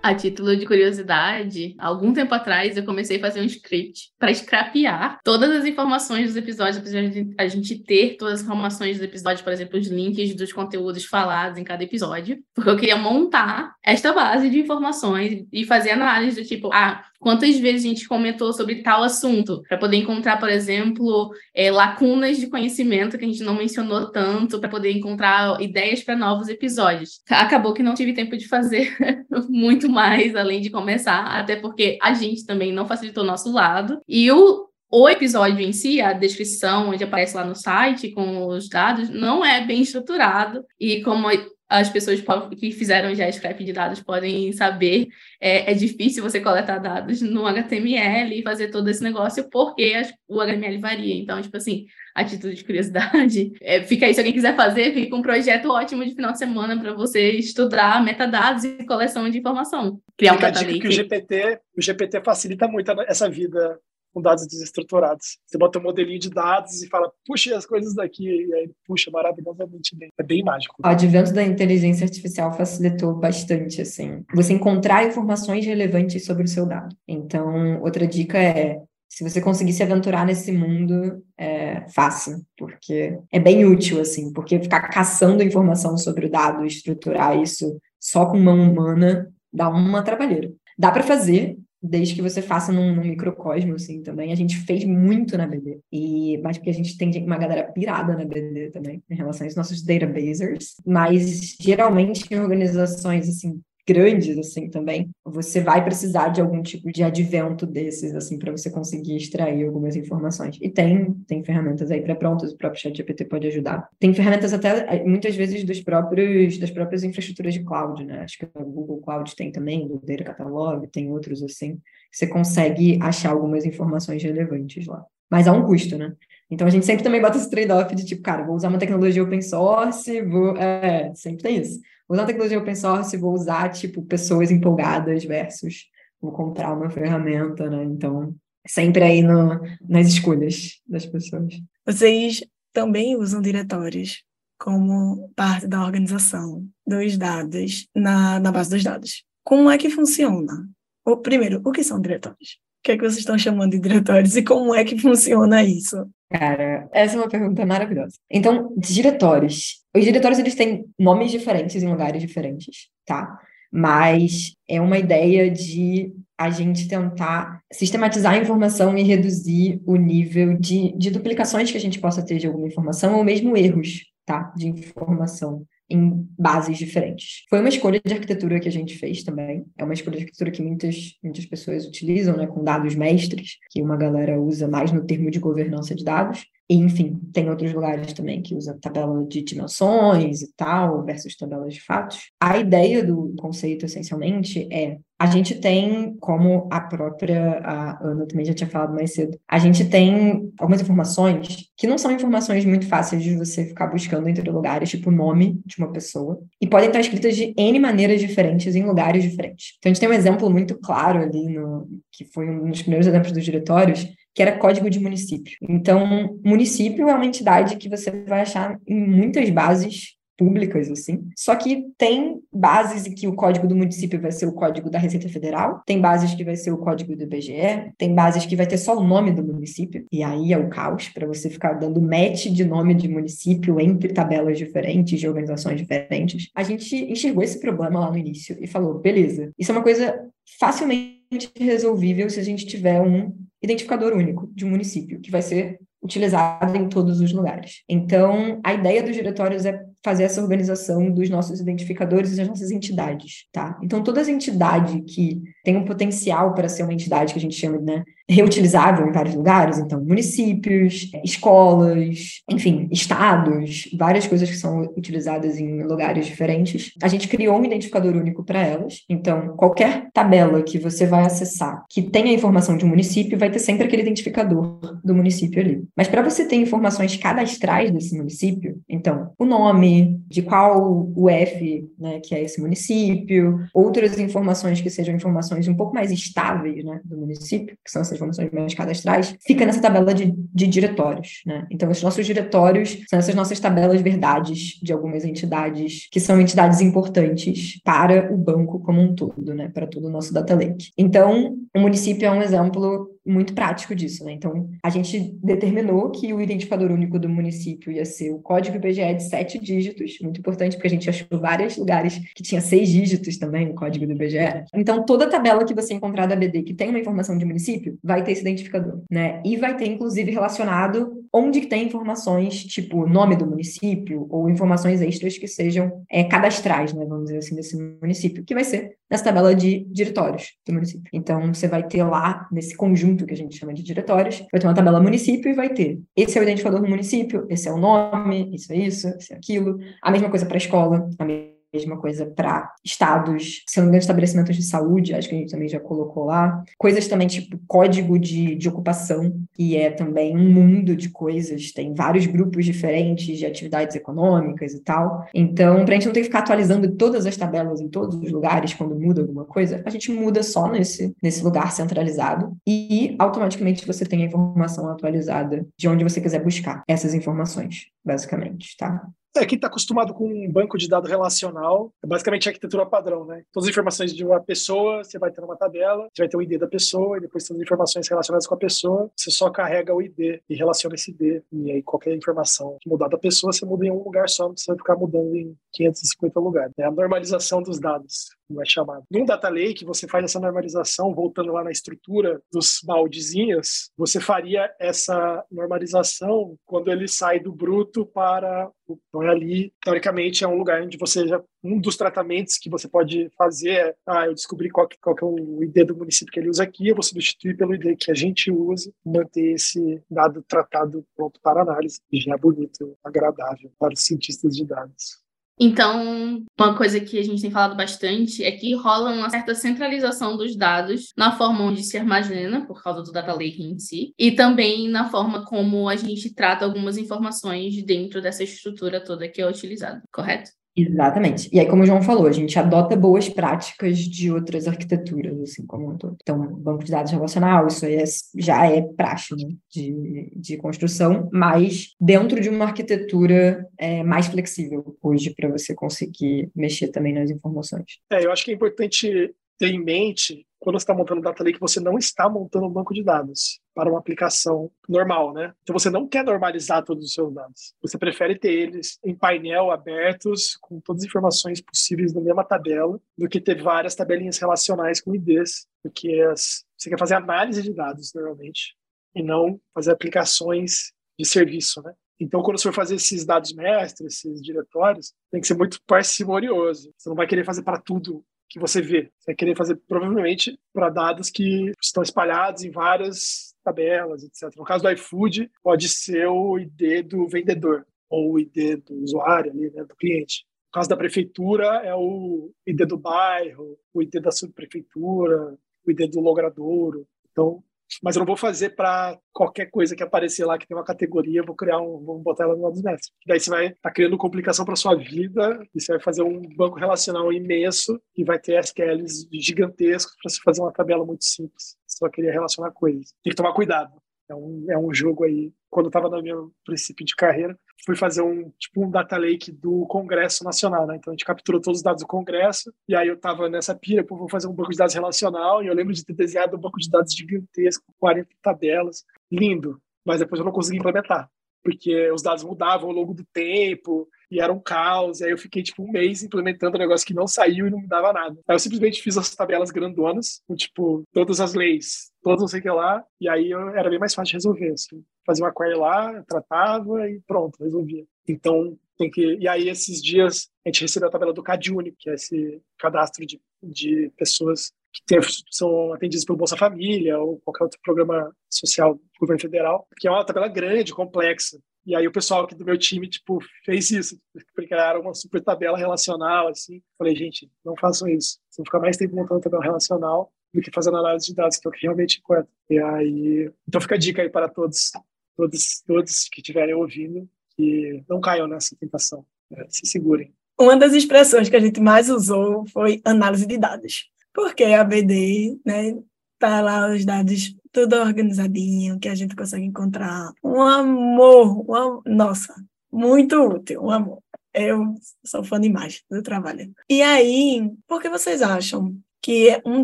A título de curiosidade, algum tempo atrás eu comecei a fazer um script para scrapear todas as informações dos episódios, apesar de a gente ter todas as informações dos episódios, por exemplo, os links dos conteúdos falados em cada episódio, porque eu queria montar esta base de informações e fazer análise do tipo, ah, quantas vezes a gente comentou sobre tal assunto, para poder encontrar, por exemplo, é, lacunas de conhecimento que a gente não mencionou tanto, para poder encontrar ideias para novos episódios. Acabou que não tive tempo de fazer muito mais, além de começar, até porque a gente também não facilitou o nosso lado. E o o episódio em si, a descrição, onde aparece lá no site com os dados, não é bem estruturado. E como as pessoas que fizeram já scrap de dados podem saber, é, é, difícil você coletar dados no HTML e fazer todo esse negócio, porque o HTML varia. Então, tipo assim, a título de curiosidade, é, fica aí, se alguém quiser fazer, fica um projeto ótimo de final de semana para você estudar metadados e coleção de informação. Criar fica um data que o GPT, o GPT facilita muito essa vida com dados desestruturados. Você bota um modelinho de dados e fala, puxa as coisas daqui, e aí puxa maravilhosamente bem. É bem mágico. O advento da inteligência artificial facilitou bastante, assim, você encontrar informações relevantes sobre o seu dado. Então, outra dica é, se você conseguir se aventurar nesse mundo, é fácil, porque é bem útil, assim, porque ficar caçando informação sobre o dado, estruturar isso só com mão humana, dá uma trabalheira. Dá para fazer, desde que você faça num, num, microcosmo, assim, também. A gente fez muito na BD. E, mas porque a gente tem uma galera pirada na BD também, em relação aos nossos databasers. Mas, geralmente, em organizações, assim, grandes assim também, você vai precisar de algum tipo de advento desses assim para você conseguir extrair algumas informações. E tem tem ferramentas aí pré-prontas, o próprio ChatGPT pode ajudar. Tem ferramentas até muitas vezes dos próprios das próprias infraestruturas de cloud, né? Acho que o Google Cloud tem também, o Data Catalog, tem outros assim. Você consegue achar algumas informações relevantes lá. mas há um custo, né? Então a gente sempre também bota esse trade-off de tipo, cara, vou usar uma tecnologia open source, vou. É, sempre tem isso. Usar tecnologia open source, vou usar, tipo, pessoas empolgadas versus vou comprar uma ferramenta, né? Então, sempre aí no, nas escolhas das pessoas. Vocês também usam diretórios como parte da organização dos dados na, na base dos dados. Como é que funciona? O, primeiro, o que são diretórios? O que é que vocês estão chamando de diretórios e como é que funciona isso? Cara, essa é uma pergunta maravilhosa. Então, diretórios. Os diretórios, eles têm nomes diferentes em lugares diferentes, tá? Mas é uma ideia de a gente tentar sistematizar a informação e reduzir o nível de, de duplicações que a gente possa ter de alguma informação ou mesmo erros, tá? De informação em bases diferentes. Foi uma escolha de arquitetura que a gente fez também. É uma escolha de arquitetura que muitas, muitas pessoas utilizam, né, com dados mestres, que uma galera usa mais no termo de governança de dados. E, enfim, tem outros lugares também que usa tabela de dimensões e tal, versus tabelas de fatos. A ideia do conceito, essencialmente, é a gente tem, como a própria a Ana também já tinha falado mais cedo, a gente tem algumas informações que não são informações muito fáceis de você ficar buscando entre lugares, tipo o nome de uma pessoa, e podem estar escritas de N maneiras diferentes em lugares diferentes. Então a gente tem um exemplo muito claro ali, no, que foi um dos primeiros exemplos dos diretórios, que era código de município. Então, município é uma entidade que você vai achar em muitas bases públicas, assim. Só que tem bases em que o código do município vai ser o código da Receita Federal, tem bases que vai ser o código do IBGE, tem bases que vai ter só o nome do município, e aí é o caos para você ficar dando match de nome de município entre tabelas diferentes, de organizações diferentes. A gente enxergou esse problema lá no início e falou: beleza, isso é uma coisa facilmente resolvível se a gente tiver um identificador único de um município, que vai ser utilizado em todos os lugares. Então, a ideia dos diretórios é fazer essa organização dos nossos identificadores e das nossas entidades, tá? Então, toda entidade que tem um potencial para ser uma entidade que a gente chama né, reutilizável em vários lugares, então municípios, escolas, enfim, estados, várias coisas que são utilizadas em lugares diferentes. A gente criou um identificador único para elas. Então, qualquer tabela que você vai acessar que tenha informação de um município vai ter sempre aquele identificador do município ali. Mas para você ter informações cadastrais desse município, então, o nome, de qual UF, né, que é esse município, outras informações que sejam informações um pouco mais estáveis, né, do município, que são essas informações mais cadastrais, fica nessa tabela de, de diretórios, né? Então, os nossos diretórios são essas nossas tabelas verdades de algumas entidades que são entidades importantes para o banco como um todo, né? Para todo o nosso data lake. Então, o município é um exemplo muito prático disso, né? Então, a gente determinou que o identificador único do município ia ser o código IBGE de sete dígitos, muito importante, porque a gente achou vários lugares que tinha seis dígitos também no código do IBGE. Então, toda tabela que você encontrar da BD que tem uma informação de município, vai ter esse identificador, né? E vai ter, inclusive, relacionado onde tem informações, tipo nome do município, ou informações extras que sejam é, cadastrais, né? Vamos dizer assim, desse município, que vai ser nessa tabela de diretórios do município. Então, você vai ter lá, nesse conjunto que a gente chama de diretórios, vai ter uma tabela município e vai ter esse é o identificador do município, esse é o nome, isso é isso, isso é aquilo. A mesma coisa para a escola, a mesma mesma coisa para estados, se não me engano, estabelecimentos de saúde, acho que a gente também já colocou lá. Coisas também tipo código de, de ocupação, que é também um mundo de coisas, tem vários grupos diferentes de atividades econômicas e tal. Então, para a gente não ter que ficar atualizando todas as tabelas em todos os lugares quando muda alguma coisa, a gente muda só nesse, nesse lugar centralizado e automaticamente você tem a informação atualizada de onde você quiser buscar essas informações, basicamente, tá? É, quem está acostumado com um banco de dados relacional, é basicamente a arquitetura padrão, né? Todas as informações de uma pessoa, você vai ter uma tabela, você vai ter o ID da pessoa, e depois todas as informações relacionadas com a pessoa, você só carrega o ID e relaciona esse ID. E aí qualquer informação que mudar da pessoa, você muda em um lugar só, não precisa ficar mudando em 550 lugares. É a normalização dos dados como é chamado. Num data lake, você faz essa normalização, voltando lá na estrutura dos baldezinhos, você faria essa normalização quando ele sai do bruto para o então, é ali, teoricamente, é um lugar onde você já um dos tratamentos que você pode fazer é, ah, eu descobri qual que, qual que é o ID do município que ele usa aqui, eu vou substituir pelo ID que a gente usa, manter esse dado tratado pronto para análise, e já é bonito, agradável para os cientistas de dados. Então, uma coisa que a gente tem falado bastante é que rola uma certa centralização dos dados na forma onde se armazena, por causa do data lake em si, e também na forma como a gente trata algumas informações dentro dessa estrutura toda que é utilizada, correto? Exatamente. E aí, como o João falou, a gente adota boas práticas de outras arquiteturas, assim como um todo. Então, banco de dados relacional, isso aí é, já é praxe né, de, de construção, mas dentro de uma arquitetura é, mais flexível hoje para você conseguir mexer também nas informações. É, eu acho que é importante ter em mente quando você está montando data lake, você não está montando um banco de dados para uma aplicação normal, né? Então você não quer normalizar todos os seus dados. Você prefere ter eles em painel abertos, com todas as informações possíveis na mesma tabela, do que ter várias tabelinhas relacionais com IDs, porque as... você quer fazer análise de dados normalmente e não fazer aplicações de serviço, né? Então, quando você for fazer esses dados mestres, esses diretórios, tem que ser muito parcimonioso. Você não vai querer fazer para tudo que você vê. Você vai querer fazer provavelmente para dados que estão espalhados em várias tabelas, etc. No caso do iFood, pode ser o ID do vendedor ou o ID do usuário, ali, né, do cliente. No caso da prefeitura, é o ID do bairro, o ID da subprefeitura, o ID do logradouro. Então, mas eu não vou fazer para qualquer coisa que aparecer lá que tem uma categoria, vou criar um, vou botar ela no lado dos mestres. Daí você vai estar tá criando complicação para sua vida e você vai fazer um banco relacional imenso e vai ter SQLs gigantescos para você fazer uma tabela muito simples. Só queria relacionar coisas. Tem que tomar cuidado. É um, é um jogo aí. Quando eu estava no meu princípio de carreira, fui fazer um tipo um data lake do Congresso Nacional, né? Então a gente capturou todos os dados do Congresso e aí eu estava nessa pira, pô, vou fazer um banco de dados relacional e eu lembro de ter desenhado um banco de dados gigantesco, 40 tabelas, lindo, mas depois eu não consegui implementar porque os dados mudavam ao longo do tempo e era um caos. Aí eu fiquei tipo um mês implementando um negócio que não saiu e não mudava nada. Aí eu simplesmente fiz as tabelas grandonas, com tipo todas as leis, todos não sei o que lá, e aí eu, era bem mais fácil de resolver. Assim. Fazia uma query lá, tratava e pronto, resolvia. Então tem que. E aí esses dias a gente recebeu a tabela do CadUni, que é esse cadastro de, de pessoas que tem, são atendidos pelo Bolsa Família ou qualquer outro programa social do governo federal, que é uma tabela grande, complexa. E aí o pessoal aqui do meu time, tipo, fez isso, criaram uma super tabela relacional, assim. Falei, gente, não façam isso. Vocês vão ficar mais tempo montando tabela relacional do que fazendo análise de dados, que é o que realmente importa. E aí, então fica a dica aí para todos, todos, todos que estiverem ouvindo, que não caiam nessa tentação, né? se segurem. Uma das expressões que a gente mais usou foi análise de dados. Porque a BD, né, tá lá os dados tudo organizadinho, que a gente consegue encontrar. Um amor, um, nossa, muito útil, um amor. Eu sou fã demais do trabalho. E aí, por que vocês acham que um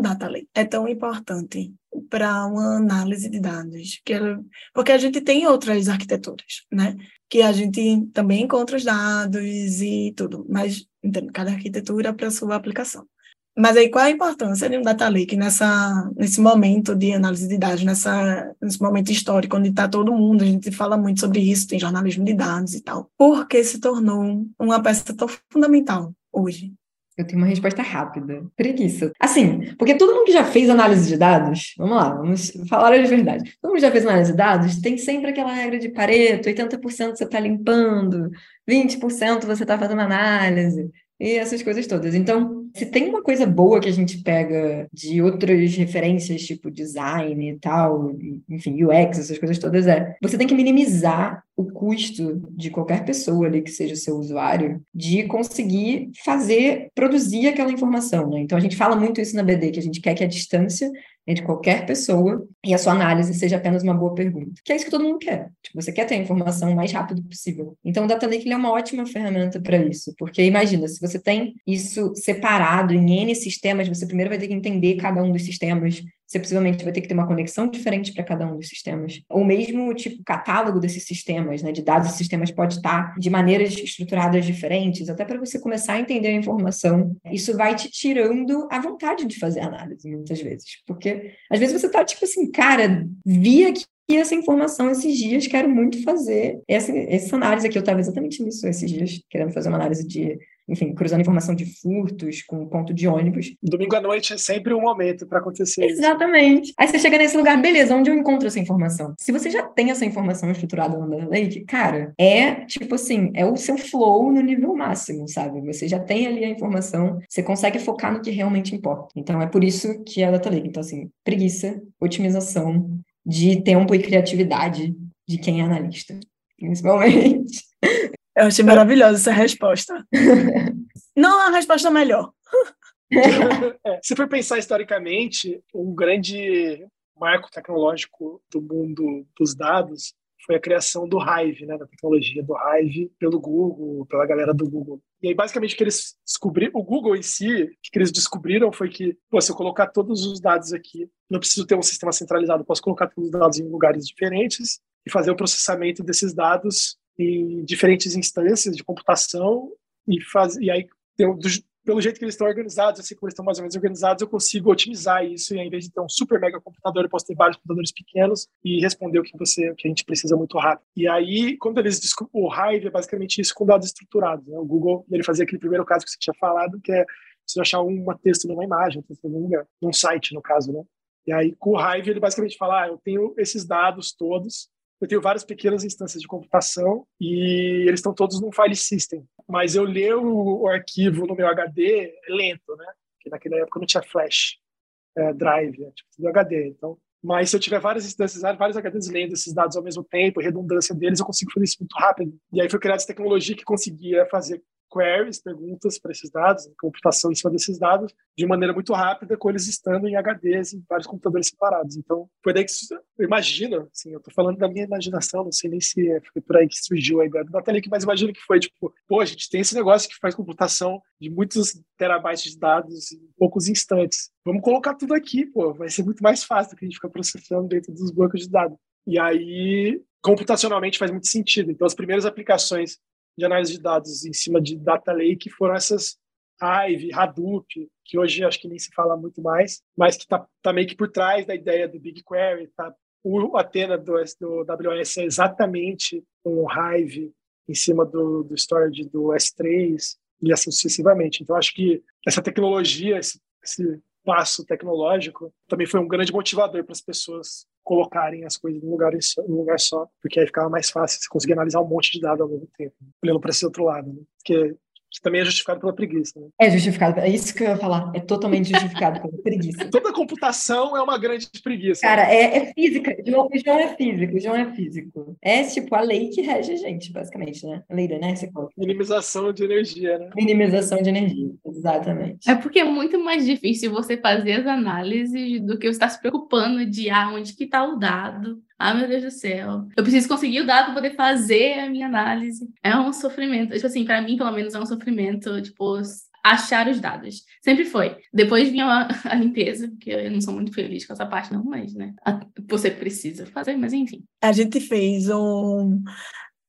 data lake é tão importante para uma análise de dados? Que porque a gente tem outras arquiteturas, né? Que a gente também encontra os dados e tudo, mas entendo, cada arquitetura para sua aplicação. Mas aí qual a importância de um data lake nessa, nesse momento de análise de dados, nessa, nesse momento histórico onde está todo mundo, a gente fala muito sobre isso, tem jornalismo de dados e tal. Por que se tornou uma peça tão fundamental hoje? Eu tenho uma resposta rápida. Preguiça. Assim, porque todo mundo que já fez análise de dados, vamos lá, vamos falar a verdade. Todo mundo que já fez análise de dados tem sempre aquela regra de Pareto, 80% você está limpando, 20% você está fazendo análise, e essas coisas todas. Então, se tem uma coisa boa que a gente pega de outras referências, tipo design e tal, enfim, UX, essas coisas todas, é você tem que minimizar o custo de qualquer pessoa ali que seja seu usuário de conseguir fazer, produzir aquela informação, né? Então, a gente fala muito isso na BD, que a gente quer que a distância entre qualquer pessoa e a sua análise seja apenas uma boa pergunta. Que é isso que todo mundo quer. Tipo, você quer ter a informação o mais rápido possível. Então, o Data Lake é uma ótima ferramenta para isso, porque imagina, se você tem isso separado em N sistemas, você primeiro vai ter que entender cada um dos sistemas, você possivelmente vai ter que ter uma conexão diferente para cada um dos sistemas. Ou mesmo, tipo, catálogo desses sistemas, né, de dados e sistemas pode estar de maneiras estruturadas diferentes, até para você começar a entender a informação. Isso vai te tirando a vontade de fazer análise, muitas vezes. Porque, às vezes, você está, tipo assim, cara, vi aqui essa informação esses dias, quero muito fazer essa, essa análise aqui. Eu estava exatamente nisso esses dias, querendo fazer uma análise de enfim, cruzando informação de furtos com ponto de ônibus. Domingo à noite é sempre um momento para acontecer Exatamente. Isso. Aí você chega nesse lugar, beleza, onde eu encontro essa informação? Se você já tem essa informação estruturada no Data Lake, cara, é tipo assim, é o seu flow no nível máximo, sabe? Você já tem ali a informação, você consegue focar no que realmente importa. Então é por isso que é a Data Lake. Então, assim, preguiça, otimização de tempo e criatividade de quem é analista, principalmente. Eu achei maravilhosa essa resposta. Não a resposta melhor. é, se for pensar historicamente, um grande marco tecnológico do mundo dos dados foi a criação do Hive, né, da tecnologia do Hive pelo Google, pela galera do Google. E aí, basicamente, o que eles descobriram, o Google em si, o que eles descobriram foi que, pô, se eu colocar todos os dados aqui, não preciso ter um sistema centralizado, posso colocar todos os dados em lugares diferentes e fazer o processamento desses dados em diferentes instâncias de computação e, faz, e aí, do, pelo jeito que eles estão organizados, assim como eles estão mais ou menos organizados, eu consigo otimizar isso e, ao invés de ter um super mega computador, eu posso ter vários computadores pequenos e responder o que você, o que a gente precisa muito rápido. E aí, quando eles o Hive é basicamente isso com dados estruturados. Né? O Google, ele fazia aquele primeiro caso que você tinha falado, que é você achar um texto numa imagem, um num site, no caso, né? E aí, com o Hive, ele basicamente fala, ah, eu tenho esses dados todos, eu tenho várias pequenas instâncias de computação e eles estão todos num file system. Mas eu ler o, o arquivo no meu HD é lento, né? Porque naquela época não tinha flash é, drive, é, tipo, tudo HD. Então, mas se eu tiver várias instâncias, vários HDs lendo esses dados ao mesmo tempo, redundância deles, eu consigo fazer isso muito rápido. E aí foi criada essa tecnologia que conseguia fazer queries, perguntas para esses dados, computação em cima desses dados, de maneira muito rápida, com eles estando em HDs em vários computadores separados. Então, foi daí que eu imagino, assim, eu estou falando da minha imaginação, não sei nem se é, foi por aí que surgiu a ideia do Data mas imagino que foi tipo, pô, a gente tem esse negócio que faz computação de muitos terabytes de dados em poucos instantes. Vamos colocar tudo aqui, pô, vai ser muito mais fácil do que a gente ficar processando dentro dos bancos de dados. E aí, computacionalmente faz muito sentido. Então, as primeiras aplicações de análise de dados em cima de data lake foram essas Hive, Hadoop, que hoje acho que nem se fala muito mais, mas que está tá meio que por trás da ideia do BigQuery. Tá? O Athena do, do AWS é exatamente um Hive em cima do, do storage do S3 e assim sucessivamente. Então, acho que essa tecnologia, esse, esse passo tecnológico, também foi um grande motivador para as pessoas colocarem as coisas num lugar, num lugar só, porque aí ficava mais fácil, você conseguia analisar um monte de dados ao mesmo tempo, olhando para esse outro lado, né? Porque que também é justificado pela preguiça. Né? É justificado, é isso que eu ia falar, é totalmente justificado pela preguiça. Toda computação é uma grande preguiça. Cara, é, é física, João, João é físico, João é físico. É tipo a lei que rege a gente, basicamente, né? A lei da inércia. Minimização de energia, né? Minimização de energia, exatamente. É porque é muito mais difícil você fazer as análises do que você estar se preocupando de ah, onde que está o dado, ah, meu Deus do céu. Eu preciso conseguir o dado para poder fazer a minha análise. É um sofrimento. Tipo assim, para mim, pelo menos, é um sofrimento, tipo, achar os dados. Sempre foi. Depois vinha a, a, limpeza, que eu não sou muito feliz com essa parte, não, mas, né? A, você precisa fazer, mas enfim. A gente fez um.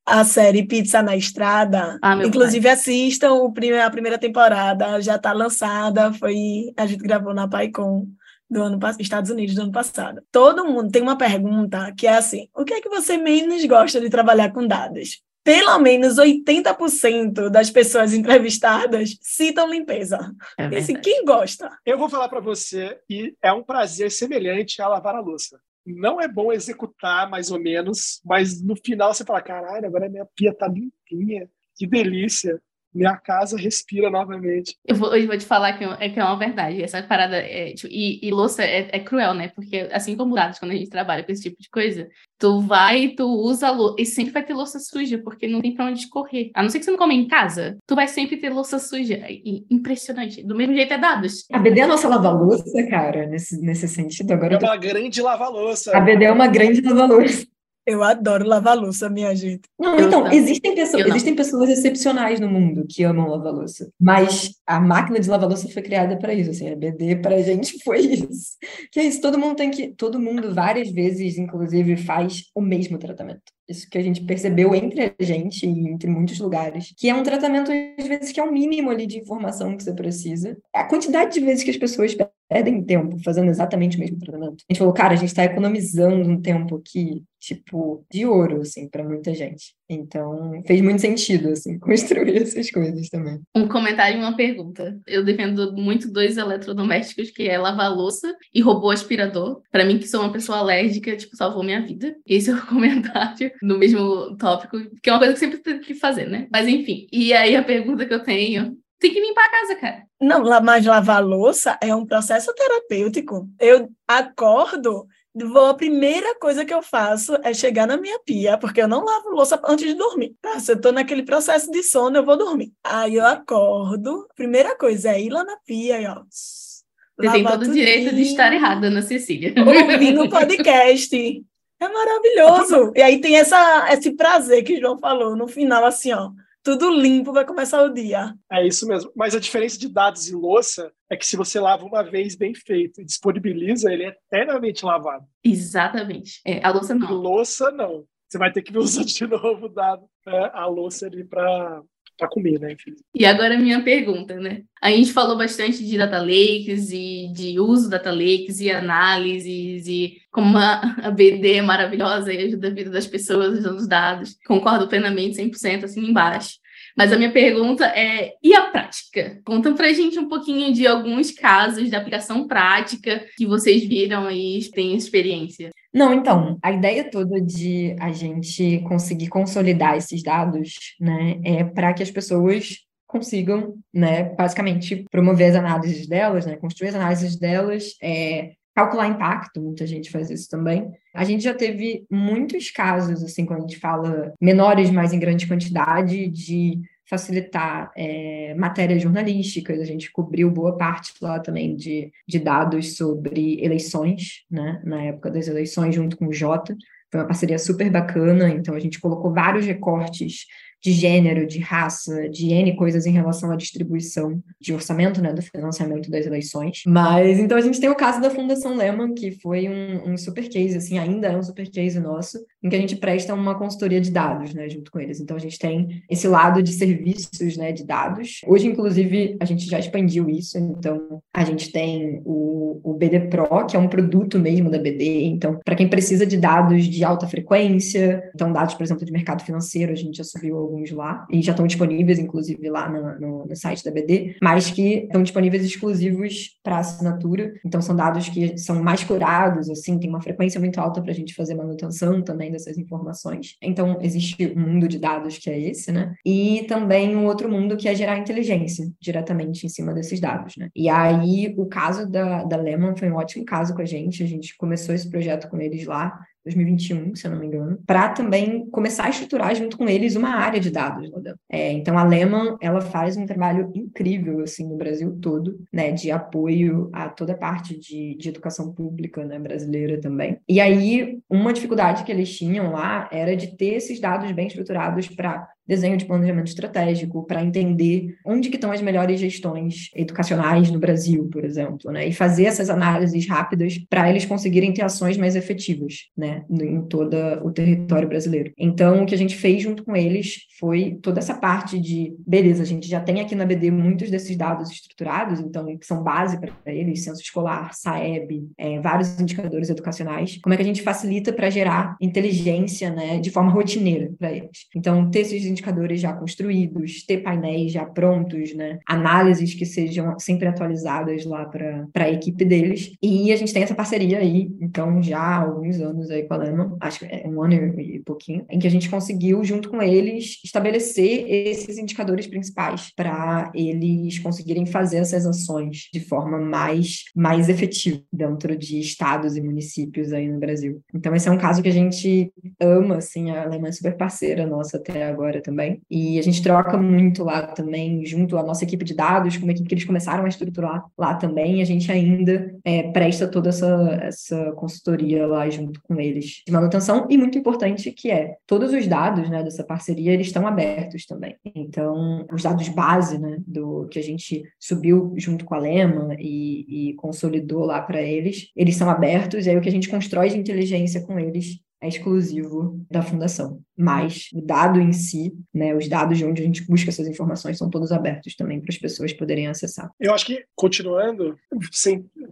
A série Pizza na Estrada. Ah, Inclusive, pai. assistam o, a primeira temporada, já está lançada. Foi. A gente gravou na PyCon do ano Estados Unidos do ano passado. Todo mundo tem uma pergunta que é assim: o que é que você menos gosta de trabalhar com dados? Pelo menos 80% das pessoas entrevistadas citam limpeza. É e assim, quem gosta? Eu vou falar para você e é um prazer semelhante a lavar a louça. Não é bom executar mais ou menos, mas no final você fala: caralho, agora minha pia tá limpinha, que delícia minha casa respira novamente. Eu vou, eu vou te falar que é, que é uma verdade. Essa parada é, tipo, e, e, louça é, é, cruel, né? Porque assim como dados, quando a gente trabalha com esse tipo de coisa, tu vai, tu usa a louça, e sempre vai ter louça suja, porque não tem pra onde correr. A não ser que você não come em casa, tu vai sempre ter louça suja. E, impressionante. Do mesmo jeito é dados. A BD é a nossa lava-louça, cara, nesse, nesse sentido. Agora é uma tô... grande lava-louça. A BD é uma grande lava-louça. Eu adoro lavar louça, minha gente. Não, então, existem pessoas, existem pessoas excepcionais no mundo que amam lavar louça. Mas a máquina de lavar louça foi criada para isso, assim, a BD pra gente foi isso. Que é isso, todo mundo tem que, todo mundo várias vezes inclusive faz o mesmo tratamento. Isso que a gente percebeu entre a gente e entre muitos lugares, que é um tratamento às vezes que é o mínimo ali de informação que você precisa. A quantidade de vezes que as pessoas perdem tempo fazendo exatamente o mesmo tratamento. A gente falou, cara, a gente está economizando um tempo aqui, tipo, de ouro, assim, para muita gente. Então, fez muito sentido, assim, construir essas coisas também. Um comentário e uma pergunta. Eu defendo muito dois eletrodomésticos, que é lavar louça e robô aspirador. Para mim, que sou uma pessoa alérgica, tipo, salvou minha vida. Esse é o comentário no mesmo tópico, que é uma coisa que sempre tem que fazer, né? Mas enfim. E aí a pergunta que eu tenho tem que limpar a casa, cara. Não, mas lavar louça é um processo terapêutico. Eu acordo, vou, a primeira coisa que eu faço é chegar na minha pia, porque eu não lavo louça antes de dormir. Tá? Se eu tô naquele processo de sono, eu vou dormir. Aí eu acordo, primeira coisa é ir lá na pia e ó. Você tem todo o direito de estar errada, Ana Cecília. Ouvindo o podcast. É maravilhoso. E aí tem essa, esse prazer que o João falou no final, assim, ó tudo limpo, vai começar o dia. É isso mesmo. Mas a diferença de dados e louça é que se você lava uma vez bem feito e disponibiliza, ele é eternamente lavado. Exatamente. É, a louça não. Louça não. Você vai ter que usar de novo o dado, né, a louça ali para para comer, né? Enfim. E agora minha pergunta, né? A gente falou bastante de data lakes e de uso data lakes e análises e como a, a BD é maravilhosa e ajuda a vida das pessoas usando os dados. Concordo plenamente, 100% assim embaixo. Mas a minha pergunta é: e a prática? Contam para a gente um pouquinho de alguns casos de aplicação prática que vocês viram e têm experiência. Não, então, a ideia toda de a gente conseguir consolidar esses dados, né, é para que as pessoas consigam, né, basicamente promover as análises delas, né, construir as análises delas, é, calcular impacto, muita gente faz isso também. A gente já teve muitos casos, assim, quando a gente fala menores, mas em grande quantidade, de facilitar é, matérias jornalísticas, a gente cobriu boa parte lá também de, de dados sobre eleições, né, na época das eleições, junto com o Jota. Foi uma parceria super bacana, então a gente colocou vários recortes de gênero, de raça, de N coisas em relação à distribuição de orçamento, né, do financiamento das eleições. Mas, então, a gente tem o caso da Fundação Lehman, que foi um, um super case, assim, ainda é um super case nosso, em que a gente presta uma consultoria de dados, né, junto com eles. Então, a gente tem esse lado de serviços, né, de dados. Hoje, inclusive, a gente já expandiu isso, então, a gente tem o, o BD Pro, que é um produto mesmo da BD, então, para quem precisa de dados de alta frequência, então, dados, por exemplo, de mercado financeiro, a gente já subiu alguns lá, e já estão disponíveis, inclusive, lá no, no, no site da BD, mas que estão disponíveis exclusivos para assinatura. Então, são dados que são mais curados, assim, tem uma frequência muito alta para a gente fazer manutenção também dessas informações. Então, existe um mundo de dados que é esse, né? E também um outro mundo que é gerar inteligência diretamente em cima desses dados, né? E aí, o caso da, da Lemon foi um ótimo caso com a gente. A gente começou esse projeto com eles lá 2021, se eu não me engano, para também começar a estruturar junto com eles uma área de dados. É, então, a Lehman, ela faz um trabalho incrível, assim, no Brasil todo, né, de apoio a toda a parte de, de educação pública, né, brasileira também. E aí, uma dificuldade que eles tinham lá era de ter esses dados bem estruturados para desenho de planejamento estratégico, para entender onde que estão as melhores gestões educacionais no Brasil, por exemplo, né? E fazer essas análises rápidas para eles conseguirem ter ações mais efetivas, né, em todo o território brasileiro. Então, o que a gente fez junto com eles foi toda essa parte de, beleza, a gente já tem aqui na BD muitos desses dados estruturados, então, que são base para eles, censo escolar, SAEB, é, vários indicadores educacionais, como é que a gente facilita para gerar inteligência, né, de forma rotineira para eles. Então, ter esses indicadores já construídos, ter painéis já prontos, né? Análises que sejam sempre atualizadas lá para a equipe deles. E a gente tem essa parceria aí, então, já há alguns anos aí com a Lema, acho que é um ano e pouquinho, em que a gente conseguiu, junto com eles, estabelecer esses indicadores principais para eles conseguirem fazer essas ações de forma mais, mais efetiva dentro de estados e municípios aí no Brasil. Então, esse é um caso que a gente ama, assim, a Alemanha é super parceira nossa até agora também. E a gente troca muito lá também, junto à nossa equipe de dados, como é que eles começaram a estruturar lá também. A gente ainda é, presta toda essa, essa consultoria lá junto com eles de manutenção. E muito importante que é, todos os dados né, dessa parceria, eles estão abertos também. Então, os dados base né, do que a gente subiu junto com a Lema e, e consolidou lá para eles, eles são abertos, e aí o que a gente constrói de inteligência com eles é exclusivo da fundação. Mas o dado em si, né, os dados de onde a gente busca essas informações são todos abertos também para as pessoas poderem acessar. Eu acho que, continuando,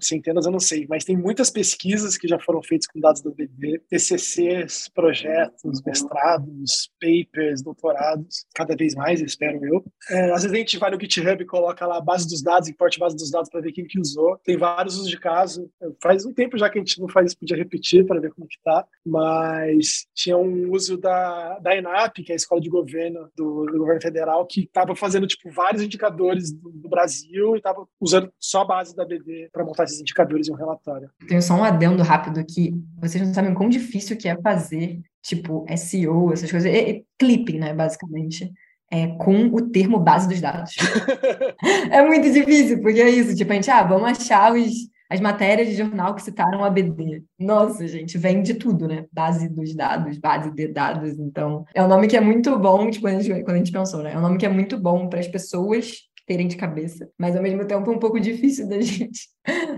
centenas eu não sei, mas tem muitas pesquisas que já foram feitas com dados da BD, TCCs, projetos, mestrados, papers, doutorados, cada vez mais, espero eu. É, às vezes a gente vai no GitHub e coloca lá a base dos dados, importe base dos dados para ver quem que usou. Tem vários usos de caso. Faz um tempo já que a gente não faz isso, podia repetir para ver como que tá, mas tinha um uso da, da ENAP, que é a escola de governo do, do governo federal, que estava fazendo tipo vários indicadores do, do Brasil e estava usando só a base da BD para montar esses indicadores em um relatório. Tenho só um adendo rápido que vocês não sabem quão difícil que é fazer tipo SEO, essas coisas, e, e clipping, né, basicamente é, com o termo base dos dados. é muito difícil, porque é isso, tipo, a gente, ah, vamos achar os, as matérias de jornal que citaram a BD. Nossa, gente, vem de tudo, né? Base dos dados, base de dados. Então, é um nome que é muito bom, tipo, quando a gente, quando a gente pensou, né? É um nome que é muito bom para as pessoas terem de cabeça, mas ao mesmo tempo é um pouco difícil da gente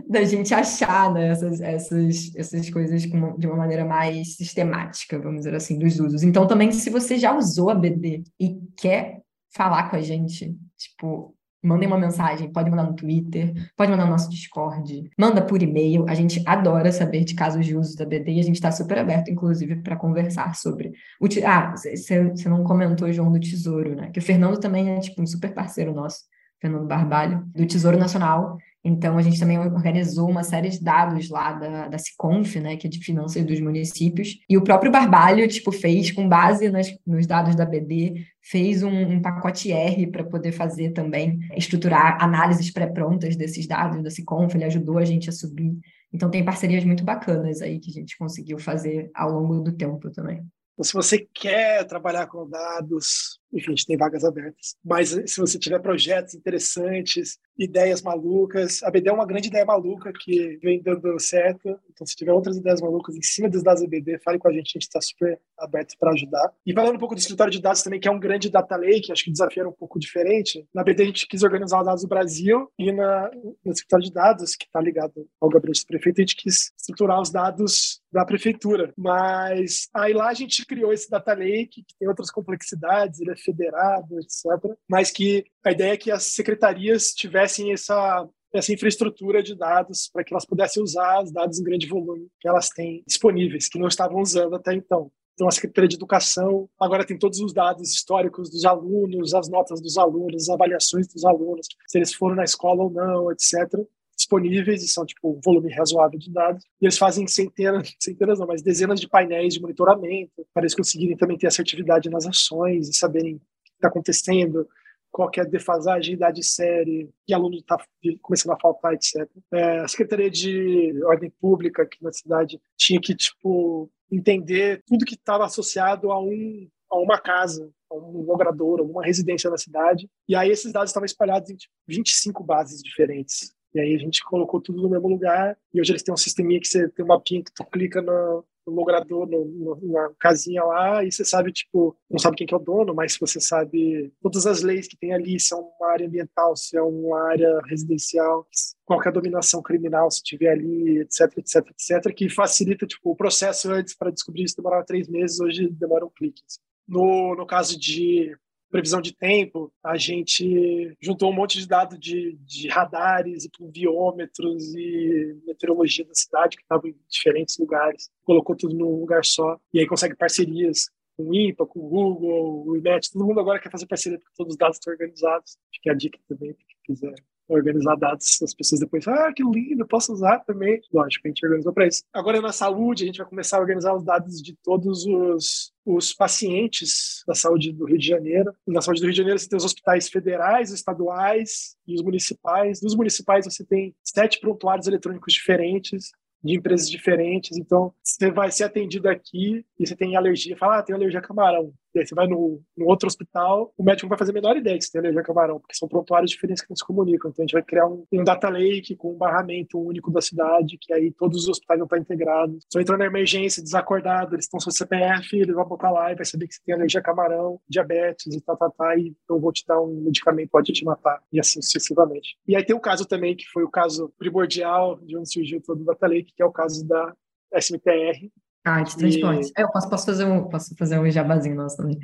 da gente achar né, essas, essas, essas coisas de uma maneira mais sistemática, vamos dizer assim, dos usos. Então, também, se você já usou a BD e quer falar com a gente, tipo, mandem uma mensagem, pode mandar no Twitter, pode mandar no nosso Discord, manda por e-mail. A gente adora saber de casos de uso da BD e a gente está super aberto, inclusive, para conversar sobre. O ah, você não comentou, João, do Tesouro, né? Que o Fernando também é tipo um super parceiro nosso. Fernando Barbalho, do Tesouro Nacional. Então, a gente também organizou uma série de dados lá da, da Ciconf, né, que é de finanças dos municípios, e o próprio Barbalho, tipo, fez, com base nas, nos dados da BD, fez um, um pacote R para poder fazer também, estruturar análises pré-prontas desses dados da Ciconf, ele ajudou a gente a subir. Então, tem parcerias muito bacanas aí que a gente conseguiu fazer ao longo do tempo também. Então, se você quer trabalhar com dados, enfim, a gente tem vagas abertas. Mas se você tiver projetos interessantes, ideias malucas, a BD é uma grande ideia maluca que vem dando certo. Então, se tiver outras ideias malucas em cima dos dados da BD, fale com a gente, a gente está super aberto para ajudar. E falando um pouco do escritório de dados também, que é um grande data lake, acho que o desafio era um pouco diferente. Na BD a gente quis organizar os dados do Brasil e na, no escritório de dados, que está ligado ao gabinete do prefeito, a gente quis estruturar os dados da prefeitura. Mas aí lá a gente criou esse data lake, que tem outras complexidades, ele é federado, etc. Mas que a ideia é que as secretarias tivessem essa essa infraestrutura de dados para que elas pudessem usar os dados em grande volume que elas têm disponíveis, que não estavam usando até então. Então, a Secretaria de Educação agora tem todos os dados históricos dos alunos, as notas dos alunos, as avaliações dos alunos, se eles foram na escola ou não, etc disponíveis e são tipo um volume razoável de dados. E eles fazem centenas, centenas não, mas dezenas de painéis de monitoramento para eles conseguirem também ter assertividade nas ações e saberem o que está acontecendo, qual é a defasagem, idade série, que aluno está começando a faltar, etc. É, a Secretaria de Ordem Pública aqui na cidade tinha que tipo entender tudo que estava associado a um a uma casa, a um logrador, a uma residência na cidade. E aí esses dados estavam espalhados em tipo, 25 bases diferentes. E aí a gente colocou tudo no mesmo lugar. E hoje eles têm um sisteminha que você tem uma pin que tu clica no, logrador, no, no, na casinha lá, e você sabe, tipo, não sabe quem que é o dono, mas você sabe todas as leis que tem ali, se é uma área ambiental, se é uma área residencial, qual é dominação criminal, se tiver ali, etc, etc, etc, que facilita, tipo, o processo antes para descobrir isso demorava três meses, hoje demora um clique. Assim. No, no caso de previsão de tempo, a gente juntou um monte de dados de, de radares e pluviômetros e meteorologia da cidade que estavam em diferentes lugares, colocou tudo num lugar só e aí consegue parcerias com o INPA, com o Google, o IMET, todo mundo agora quer fazer parceria porque todos os dados estão organizados. Fica a dica também, quem quiser organizar dados, as pessoas depois ah, que lindo, posso usar também. Lógico, a gente organizou para isso. Agora na saúde, a gente vai começar a organizar os dados de todos os, os pacientes da saúde do Rio de Janeiro. Na saúde do Rio de Janeiro você tem os hospitais federais, estaduais e os municipais. Nos municipais você tem sete prontuários eletrônicos diferentes de empresas diferentes. Então, você vai ser atendido aqui e você tem alergia, fala, ah, tem alergia a camarão. Você vai no, no outro hospital, o médico não vai fazer a menor ideia que você tem alergia a camarão, porque são prontuários diferentes que não se comunicam. Então, a gente vai criar um, um data lake com um barramento único da cidade, que aí todos os hospitais vão estar integrados. Se entrou na emergência, desacordado, eles estão seu CPF, ele vai botar lá e vai saber que você tem alergia a camarão, diabetes e tal, tal, tal, e eu vou te dar um medicamento, pode te matar, e assim sucessivamente. E aí tem um caso também, que foi o caso primordial de onde surgiu todo o data lake, que é o caso da SMTR, Ah, de transporte. É, eu posso, posso, fazer um, posso fazer um jabazinho nosso também.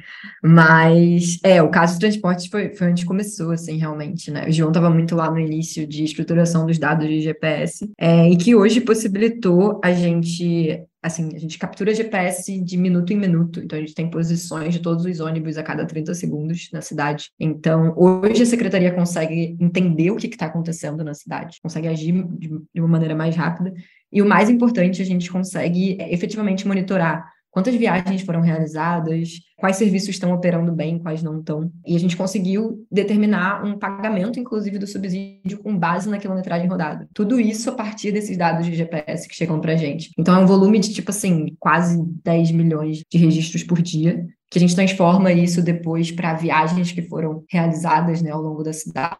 Mas, é, o caso de transporte foi, foi onde começou, assim, realmente, né? O João estava muito lá no início de estruturação dos dados de GPS, é, e que hoje possibilitou a gente assim, a gente captura GPS de minuto em minuto, então a gente tem posições de todos os ônibus a cada 30 segundos na cidade. Então, hoje a secretaria consegue entender o que está acontecendo na cidade, consegue agir de uma maneira mais rápida e o mais importante, a gente consegue é, efetivamente monitorar quantas viagens foram realizadas, quais serviços estão operando bem, quais não estão. E a gente conseguiu determinar um pagamento, inclusive, do subsídio com base na quilometragem rodada. Tudo isso a partir desses dados de GPS que chegam para a gente. Então, é um volume de, tipo assim, quase 10 milhões de registros por dia, que a gente transforma isso depois para viagens que foram realizadas né, ao longo da cidade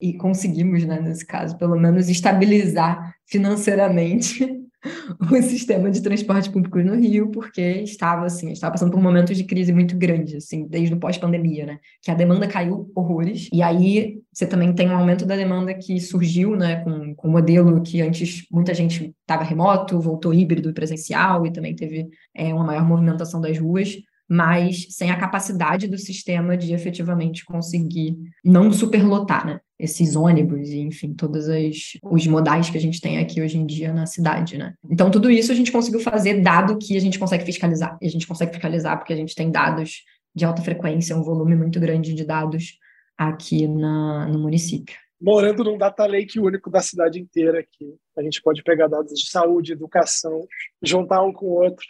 e conseguimos, né, nesse caso, pelo menos estabilizar financeiramente o sistema de transporte público no Rio, porque estava assim, estava passando por um momento de crise muito grande, assim, desde o pós-pandemia, né? Que a demanda caiu horrores, e aí você também tem um aumento da demanda que surgiu, né, com, com o modelo que antes muita gente estava remoto, voltou híbrido e presencial, e também teve é, uma maior movimentação das ruas mas sem a capacidade do sistema de efetivamente conseguir não superlotar, né? Esses ônibus e, enfim, todos os modais que a gente tem aqui hoje em dia na cidade, né? Então, tudo isso a gente conseguiu fazer, dado que a gente consegue fiscalizar. E a gente consegue fiscalizar porque a gente tem dados de alta frequência, um volume muito grande de dados aqui na, no município morando num data lake único da cidade inteira, que a gente pode pegar dados de saúde, educação, juntar um com o outro.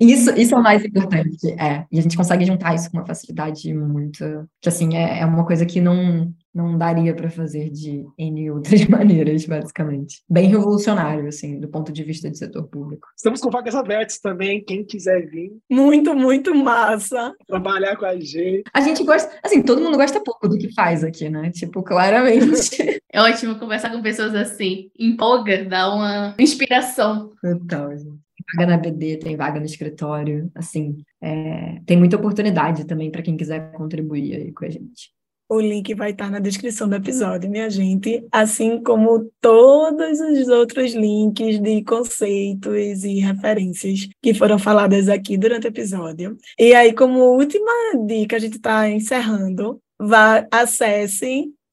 Isso, isso é o mais importante, é. E a gente consegue juntar isso com uma facilidade muito... Que, assim, é, é uma coisa que não, não daria para fazer de N outras maneiras, basicamente. Bem revolucionário, assim, do ponto de vista de setor público. Estamos com vagas abertas também, quem quiser vir. Muito, muito massa. Trabalhar com a gente. A gente gosta, assim, todo mundo gosta pouco do que faz aqui, né? Tipo, claramente. É ótimo conversar com pessoas assim. Empolga, dá uma inspiração. Total, gente vaga na BD, tem vaga no escritório, assim, é, tem muita oportunidade também para quem quiser contribuir aí com a gente. O link vai estar na descrição do episódio, minha gente, assim como todos os outros links de conceitos e referências que foram faladas aqui durante o episódio. E aí, como última dica, a gente está encerrando, vá,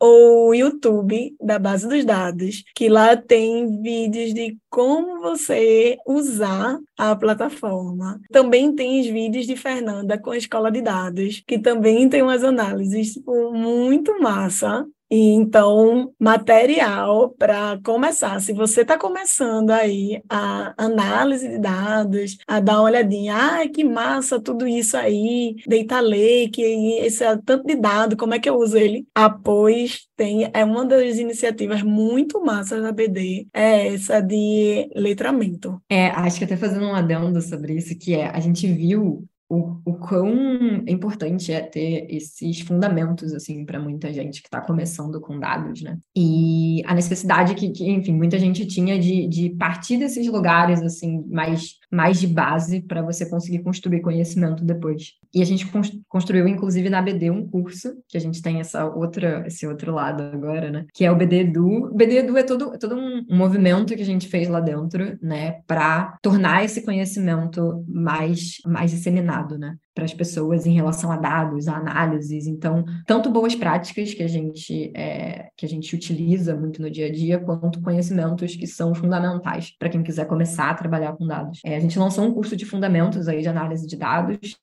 acesse o YouTube da base dos dados, que lá tem vídeos de como você usar a plataforma. Também tem os vídeos de Fernanda com a escola de dados, que também tem umas análises tipo, muito massa e então, material para começar. Se você está começando aí a análise de dados, a dar uma olhadinha, ai, que massa tudo isso aí, Data Lake, esse é tanto de dado, como é que eu uso ele? Após tem, é uma das iniciativas muito massas da BD, é essa de letramento. É, acho que até fazendo um adendo sobre isso, que é, a gente viu o, o quão importante é ter esses fundamentos, assim, para muita gente que está começando com dados, né? E a necessidade que, que, enfim, muita gente tinha de, de partir desses lugares, assim, mais, mais de base para você conseguir construir conhecimento depois. E a gente construiu, inclusive, na BD um curso, que a gente tem essa outra, esse outro lado agora, né? Que é o BD Edu. O BD Edu é todo, é todo um, movimento que a gente fez lá dentro, né? Para tornar esse conhecimento mais, mais disseminado, né? Para as pessoas em relação a dados, a análises. Então, tanto boas práticas que a gente, é, que a gente utiliza muito no dia a dia, quanto conhecimentos que são fundamentais para quem quiser começar a trabalhar com dados. É, a gente lançou um curso de fundamentos aí de análise de dados,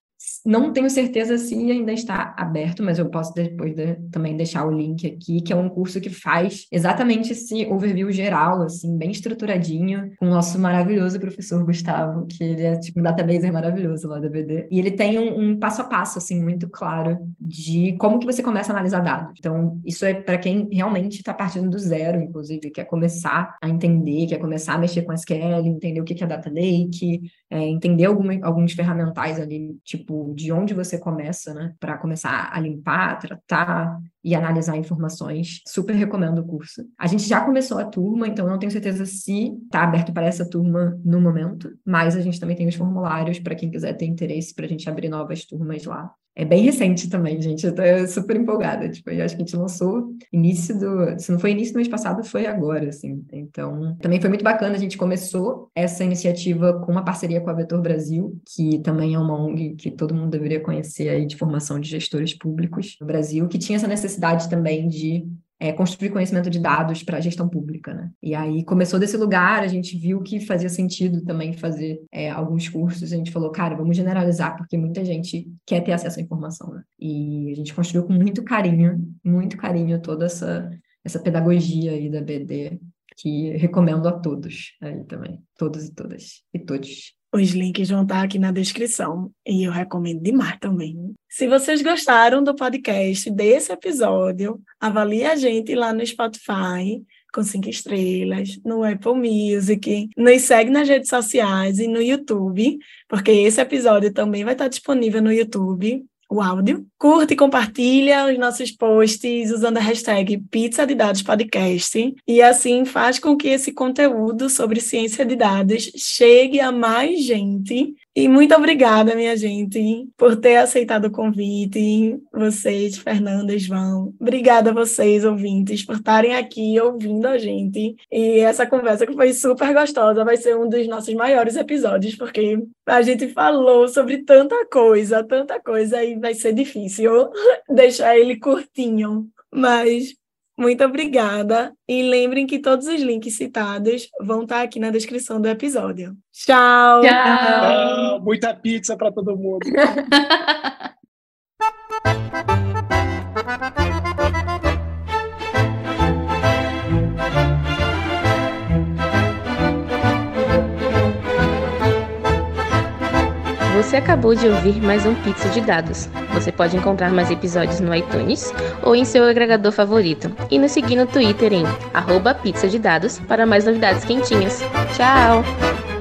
não tenho certeza se ainda está aberto, mas eu posso depois de, também deixar o link aqui, que é um curso que faz exatamente esse overview geral, assim, bem estruturadinho, com o nosso maravilhoso professor Gustavo, que ele é tipo um database maravilhoso lá da BD. E ele tem um, um passo a passo, assim, muito claro de como que você começa a analisar dados. Então, isso é para quem realmente está partindo do zero, inclusive, quer começar a entender, quer começar a mexer com SQL, entender o que é data lake, é, entender alguma, alguns ferramentais ali, tipo, de onde você começa, né, para começar a limpar, tratar e analisar informações. Super recomendo o curso. A gente já começou a turma, então não tenho certeza se está aberto para essa turma no momento, mas a gente também tem os formulários para quem quiser ter interesse para a gente abrir novas turmas lá. É bem recente também, gente. Eu tô super empolgada. Tipo, eu acho que a gente lançou início do. Se não foi início do mês passado, foi agora, assim. Então, também foi muito bacana. A gente começou essa iniciativa com uma parceria com a Vetor Brasil, que também é uma ONG que todo mundo deveria conhecer aí de formação de gestores públicos no Brasil, que tinha essa necessidade também de é, construir conhecimento de dados para a gestão pública, né? E aí começou desse lugar, a gente viu que fazia sentido também fazer é, alguns cursos, a gente falou, cara, vamos generalizar, porque muita gente quer ter acesso à informação, né? E a gente construiu com muito carinho, muito carinho toda essa, essa pedagogia aí da BD, que recomendo a todos aí também, todos e todas, e todos. Os links vão estar aqui na descrição e eu recomendo demais também. Se vocês gostaram do podcast, desse episódio, avalie a gente lá no Spotify com cinco estrelas, no Apple Music, nos segue nas redes sociais e no YouTube, porque esse episódio também vai estar disponível no YouTube o áudio. Curte e compartilha os nossos posts usando a hashtag Pizza de Dados Podcast e assim faz com que esse conteúdo sobre ciência de dados chegue a mais gente e muito obrigada, minha gente, por ter aceitado o convite. Vocês, Fernanda, João. Obrigada a vocês, ouvintes, por estarem aqui ouvindo a gente. E essa conversa que foi super gostosa vai ser um dos nossos maiores episódios, porque a gente falou sobre tanta coisa, tanta coisa, e vai ser difícil deixar ele curtinho. Mas muito obrigada. E lembrem que todos os links citados vão estar aqui na descrição do episódio. Tchau! Tchau! Ah, muita pizza para todo mundo. Você acabou de ouvir mais um Pizza de Dados. Você pode encontrar mais episódios no iTunes ou em seu agregador favorito. E nos seguir no Twitter em arroba pizza de dados para mais novidades quentinhas. Tchau!